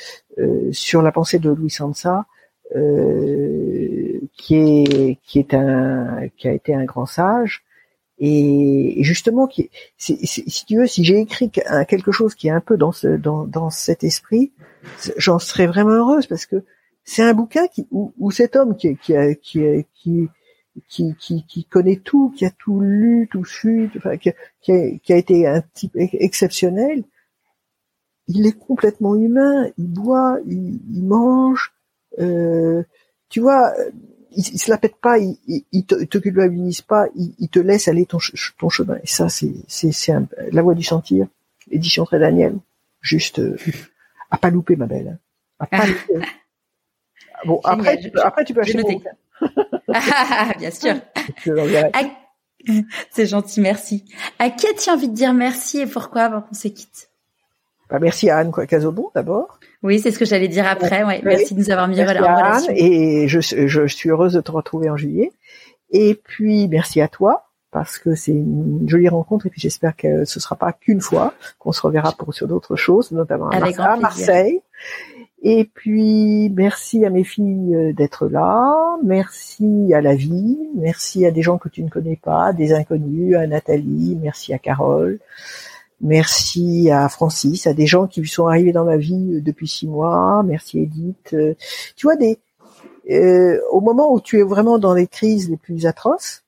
sur la pensée de Louis Sansa, euh, qui est qui est un qui a été un grand sage. Et, justement qui si tu veux si j'ai écrit quelque chose qui est un peu dans ce dans dans cet esprit j'en serais vraiment heureuse parce que c'est un bouquin qui où, cet homme qui qui qui qui, qui, qui, connaît tout, qui a tout lu, tout su, enfin, qui, qui, a, qui a été un type exceptionnel, il est complètement humain, il boit, il, il mange, euh, tu vois, il, il, se la pète pas, il, il, te, te culpabilise pas, il, te laisse aller ton, ton chemin. Et ça, c'est c'est c'est la voix du sentir, édition très Daniel. Juste euh, à pas louper, ma belle. À pas louper. Bon, après, tu peux, après tu peux acheter mon ah, bien sûr. C'est gentil, merci. À qui as-tu envie de dire merci et pourquoi avant qu'on se quitte bah, Merci à Anne Cazobon d'abord. Oui, c'est ce que j'allais dire après. Ouais. Merci de nous avoir mis en relation. Et je, je, suis heureuse de te retrouver en juillet. Et puis, merci à toi parce que c'est une jolie rencontre et puis j'espère que ce sera pas qu'une fois, qu'on se reverra pour sur d'autres choses, notamment à, Marseille. Et puis merci à mes filles euh, d'être là, merci à la vie, merci à des gens que tu ne connais pas, des inconnus, à Nathalie, merci à Carole. Merci à Francis, à des gens qui sont arrivés dans ma vie euh, depuis six mois. Merci Edith. Euh, tu vois, des, euh, au moment où tu es vraiment dans les crises les plus atroces,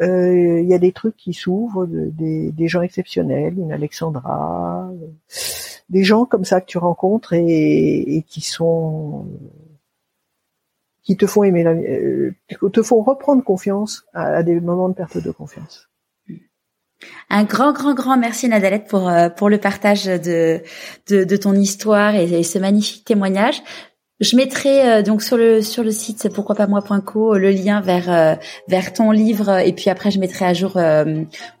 il y a des trucs qui s'ouvrent, des, gens exceptionnels, une Alexandra, des gens comme ça que tu rencontres et, qui te font aimer, la, te font reprendre confiance à des moments de perte de confiance. Un grand, grand, grand merci Nadalette pour euh, pour le partage de de, de ton histoire et, ce magnifique témoignage. Je mettrai euh, donc sur le sur le site pourquoi pas moi.co le lien vers euh, vers ton livre et puis après je mettrai à jour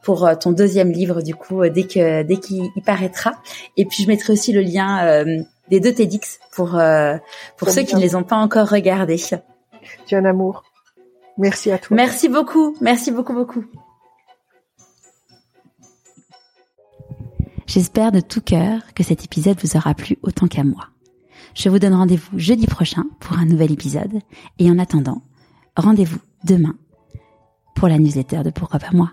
pour ton deuxième livre du coup dès que dès qu'il paraîtra et puis je mettrai aussi le lien des deux TEDx pour pour ceux qui ne les ont pas encore regardés. Tu es un amour. Merci à toi. Merci beaucoup. Merci beaucoup beaucoup. J'espère de tout cœur que cet épisode vous aura plu autant qu'à moi. Je vous donne rendez-vous jeudi prochain pour un nouvel épisode et en attendant, rendez-vous demain pour la newsletter de Pourquoi pas moi.